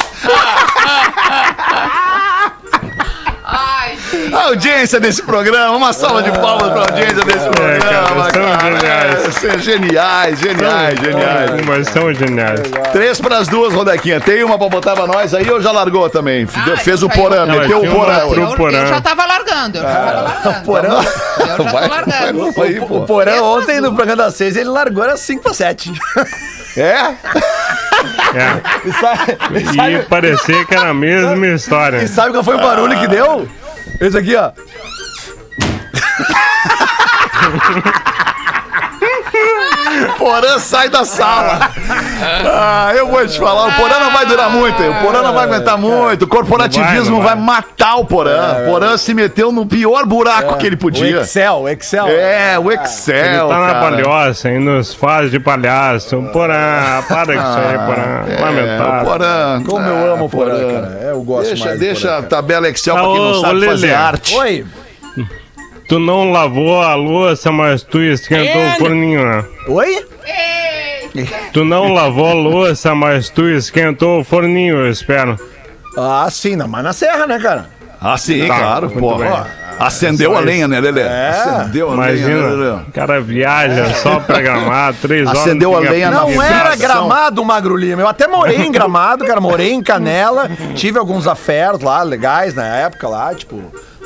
Speaker 2: audiência desse programa. Uma salva de palmas pra audiência desse programa,
Speaker 7: cara, geniais.
Speaker 2: É, são geniais, geniais, geniais.
Speaker 7: Mas são geniais.
Speaker 2: Três pras duas, Rodequinha. Tem uma pra botar pra nós aí ou já largou também?
Speaker 6: Ah,
Speaker 2: Fez o porã,
Speaker 7: Não,
Speaker 2: meteu o porã.
Speaker 6: Eu, eu já tava largando, eu já tava largando.
Speaker 3: Porã,
Speaker 6: Eu já
Speaker 2: Vai, vai
Speaker 6: largando.
Speaker 2: novo aí,
Speaker 3: o. Porã
Speaker 6: Três
Speaker 3: ontem no programa das seis, ele largou era 5 pra 7.
Speaker 2: É?
Speaker 7: É.
Speaker 3: E sabe, e
Speaker 7: E
Speaker 3: sabe,
Speaker 7: parecia que era a mesma história.
Speaker 3: e sabe qual foi o barulho que deu? Esse aqui, ó. (laughs)
Speaker 2: Porã sai da sala. Ah, eu vou te falar, o Porã não vai durar muito. O Porã não vai aguentar muito. O corporativismo
Speaker 7: Não
Speaker 2: vai,
Speaker 7: vai, não
Speaker 2: matar o Porã. O Porã se meteu no pior buraco que ele
Speaker 3: O
Speaker 2: podia.
Speaker 3: Excel, o Excel.
Speaker 2: É, o
Speaker 7: Ele
Speaker 2: Excel.
Speaker 7: tá na
Speaker 2: cara.
Speaker 7: palhoça e nos faz de palhaço. Porã, para com isso aí, Porã.
Speaker 2: É, o
Speaker 7: Lamentável.
Speaker 2: Porã.
Speaker 3: Como eu
Speaker 2: Ah,
Speaker 3: amo o Porã, cara. Eu gosto
Speaker 2: Deixa,
Speaker 3: mais do
Speaker 2: deixa
Speaker 3: Porã,
Speaker 2: a
Speaker 3: cara.
Speaker 2: tabela Excel pra quem
Speaker 7: Ah,
Speaker 2: não
Speaker 7: ô,
Speaker 2: sabe
Speaker 7: ô,
Speaker 2: fazer
Speaker 7: Lelê.
Speaker 2: arte.
Speaker 3: Oi.
Speaker 7: Tu não lavou a louça, mas tu esquentou o forninho, né?
Speaker 3: Oi?
Speaker 7: Tu não lavou a louça, mas tu esquentou o forninho, eu espero.
Speaker 3: Ah, sim, não, mas na serra, né, cara?
Speaker 2: Ah, sim,
Speaker 7: Tá,
Speaker 2: claro. Pô, acendeu a lenha, né, Lelê?
Speaker 3: É.
Speaker 2: Acendeu a lenha, né,
Speaker 7: Imagina,
Speaker 2: Lelê?
Speaker 7: o cara viaja só pra gramar, três horas.
Speaker 2: Acendeu a lenha na
Speaker 3: Não
Speaker 2: Vibração.
Speaker 3: era gramado, Magro Lima. Eu até morei em gramado, cara. Morei em Canela. Tive alguns affairs lá, legais na época lá, tipo.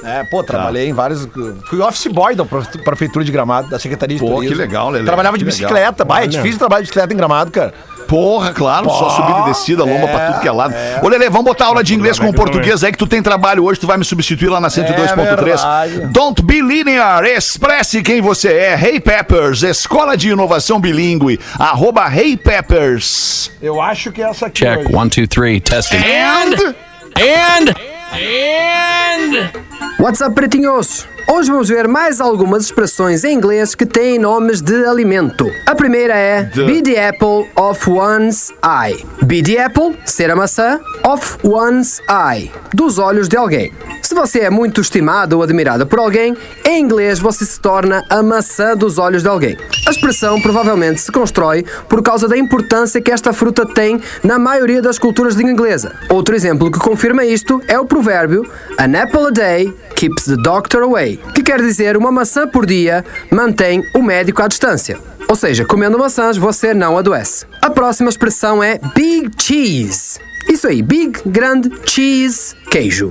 Speaker 3: É, pô, trabalhei em vários. Fui office boy da Prefeitura de Gramado, da Secretaria de
Speaker 2: Pô,
Speaker 3: Turismo.
Speaker 2: que legal, Lelê.
Speaker 3: Trabalhava de
Speaker 2: Que
Speaker 3: bicicleta. Bah, é difícil trabalhar de bicicleta em Gramado, cara.
Speaker 2: Porra, claro, só subida e descida, lomba pra tudo que é lado. Ô, Lelê, vamos botar aula de inglês com o português aí, que tu tem trabalho hoje, tu vai me substituir lá na 102.3.
Speaker 3: verdade.
Speaker 2: Don't be linear, expresse quem você é. Hey Peppers, Escola de Inovação Bilíngue, arroba Hey Peppers.
Speaker 3: Eu acho que é essa aqui.
Speaker 8: Check.
Speaker 3: hoje.
Speaker 8: One, two, three. Testing.
Speaker 2: And...
Speaker 8: And. And.
Speaker 9: What's up, pretinhos? Hoje vamos ver mais algumas expressões em inglês que têm nomes de alimento. A primeira é be the apple of one's eye. Be the apple, ser a maçã, of one's eye, dos olhos de alguém. Se você é muito estimado ou admirado por alguém, em inglês você se torna a maçã dos olhos de alguém. A expressão provavelmente se constrói por causa da importância que esta fruta tem na maioria das culturas de língua inglesa. Outro exemplo que confirma isto é o provérbio An apple a day keeps the doctor away, que quer dizer uma maçã por dia mantém o médico à distância. Ou seja, comendo maçãs você não adoece. A próxima expressão é big cheese. Isso aí, big, grande, cheese, queijo.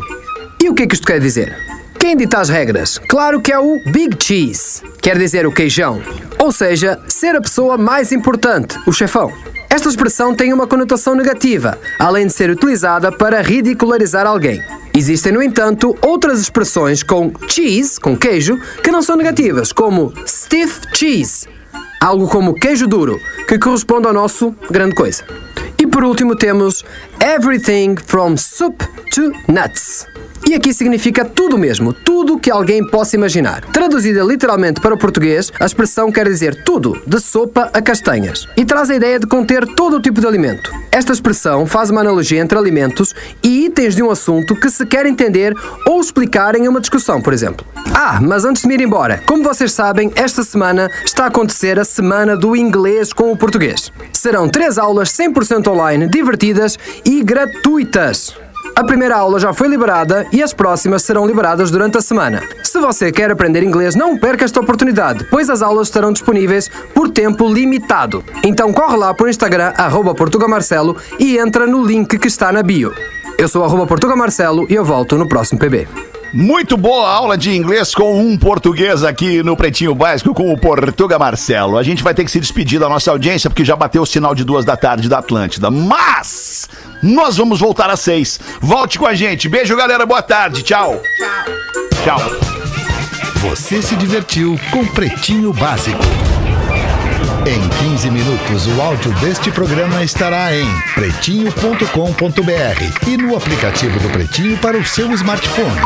Speaker 9: E o que é que isto quer dizer? Quem dita as regras? Claro que é o Big Cheese. Quer dizer o queijão. Ou seja, ser a pessoa mais importante, o chefão. Esta expressão tem uma conotação negativa, além de ser utilizada para ridicularizar alguém. Existem, no entanto, outras expressões com cheese, com queijo, que não são negativas, como stiff cheese, algo como queijo duro, que corresponde ao nosso grande coisa. E por último temos everything from soup to nuts. E aqui significa tudo mesmo, tudo que alguém possa imaginar. Traduzida literalmente para o português, a expressão quer dizer tudo, de sopa a castanhas, e traz a ideia de conter todo o tipo de alimento. Esta expressão faz uma analogia entre alimentos e itens de um assunto que se quer entender ou explicar em uma discussão, por exemplo. Ah, mas antes de me ir embora, como vocês sabem, esta semana está a acontecer a Semana do Inglês com o Português. Serão três aulas 100% online, divertidas e gratuitas. A primeira aula já foi liberada e as próximas serão liberadas durante a semana. Se você quer aprender inglês, não perca esta oportunidade, pois as aulas estarão disponíveis por tempo limitado. Então corre lá para o Instagram, portugamarcelo, e entra no link que está na bio. Eu sou arroba portugamarcelo e eu volto no próximo PB.
Speaker 2: Muito boa aula de inglês com um português aqui no Pretinho Básico com o Portuga Marcelo. A gente vai ter que se despedir da nossa audiência porque já bateu o sinal de duas da tarde da Atlântida. Mas nós vamos voltar às seis. Volte com a gente. Beijo, galera. Boa tarde. Tchau. Tchau. Tchau.
Speaker 4: Você se divertiu com Pretinho Básico. Em 15 minutos, o áudio deste programa estará em pretinho.com.br e no aplicativo do Pretinho para o seu smartphone.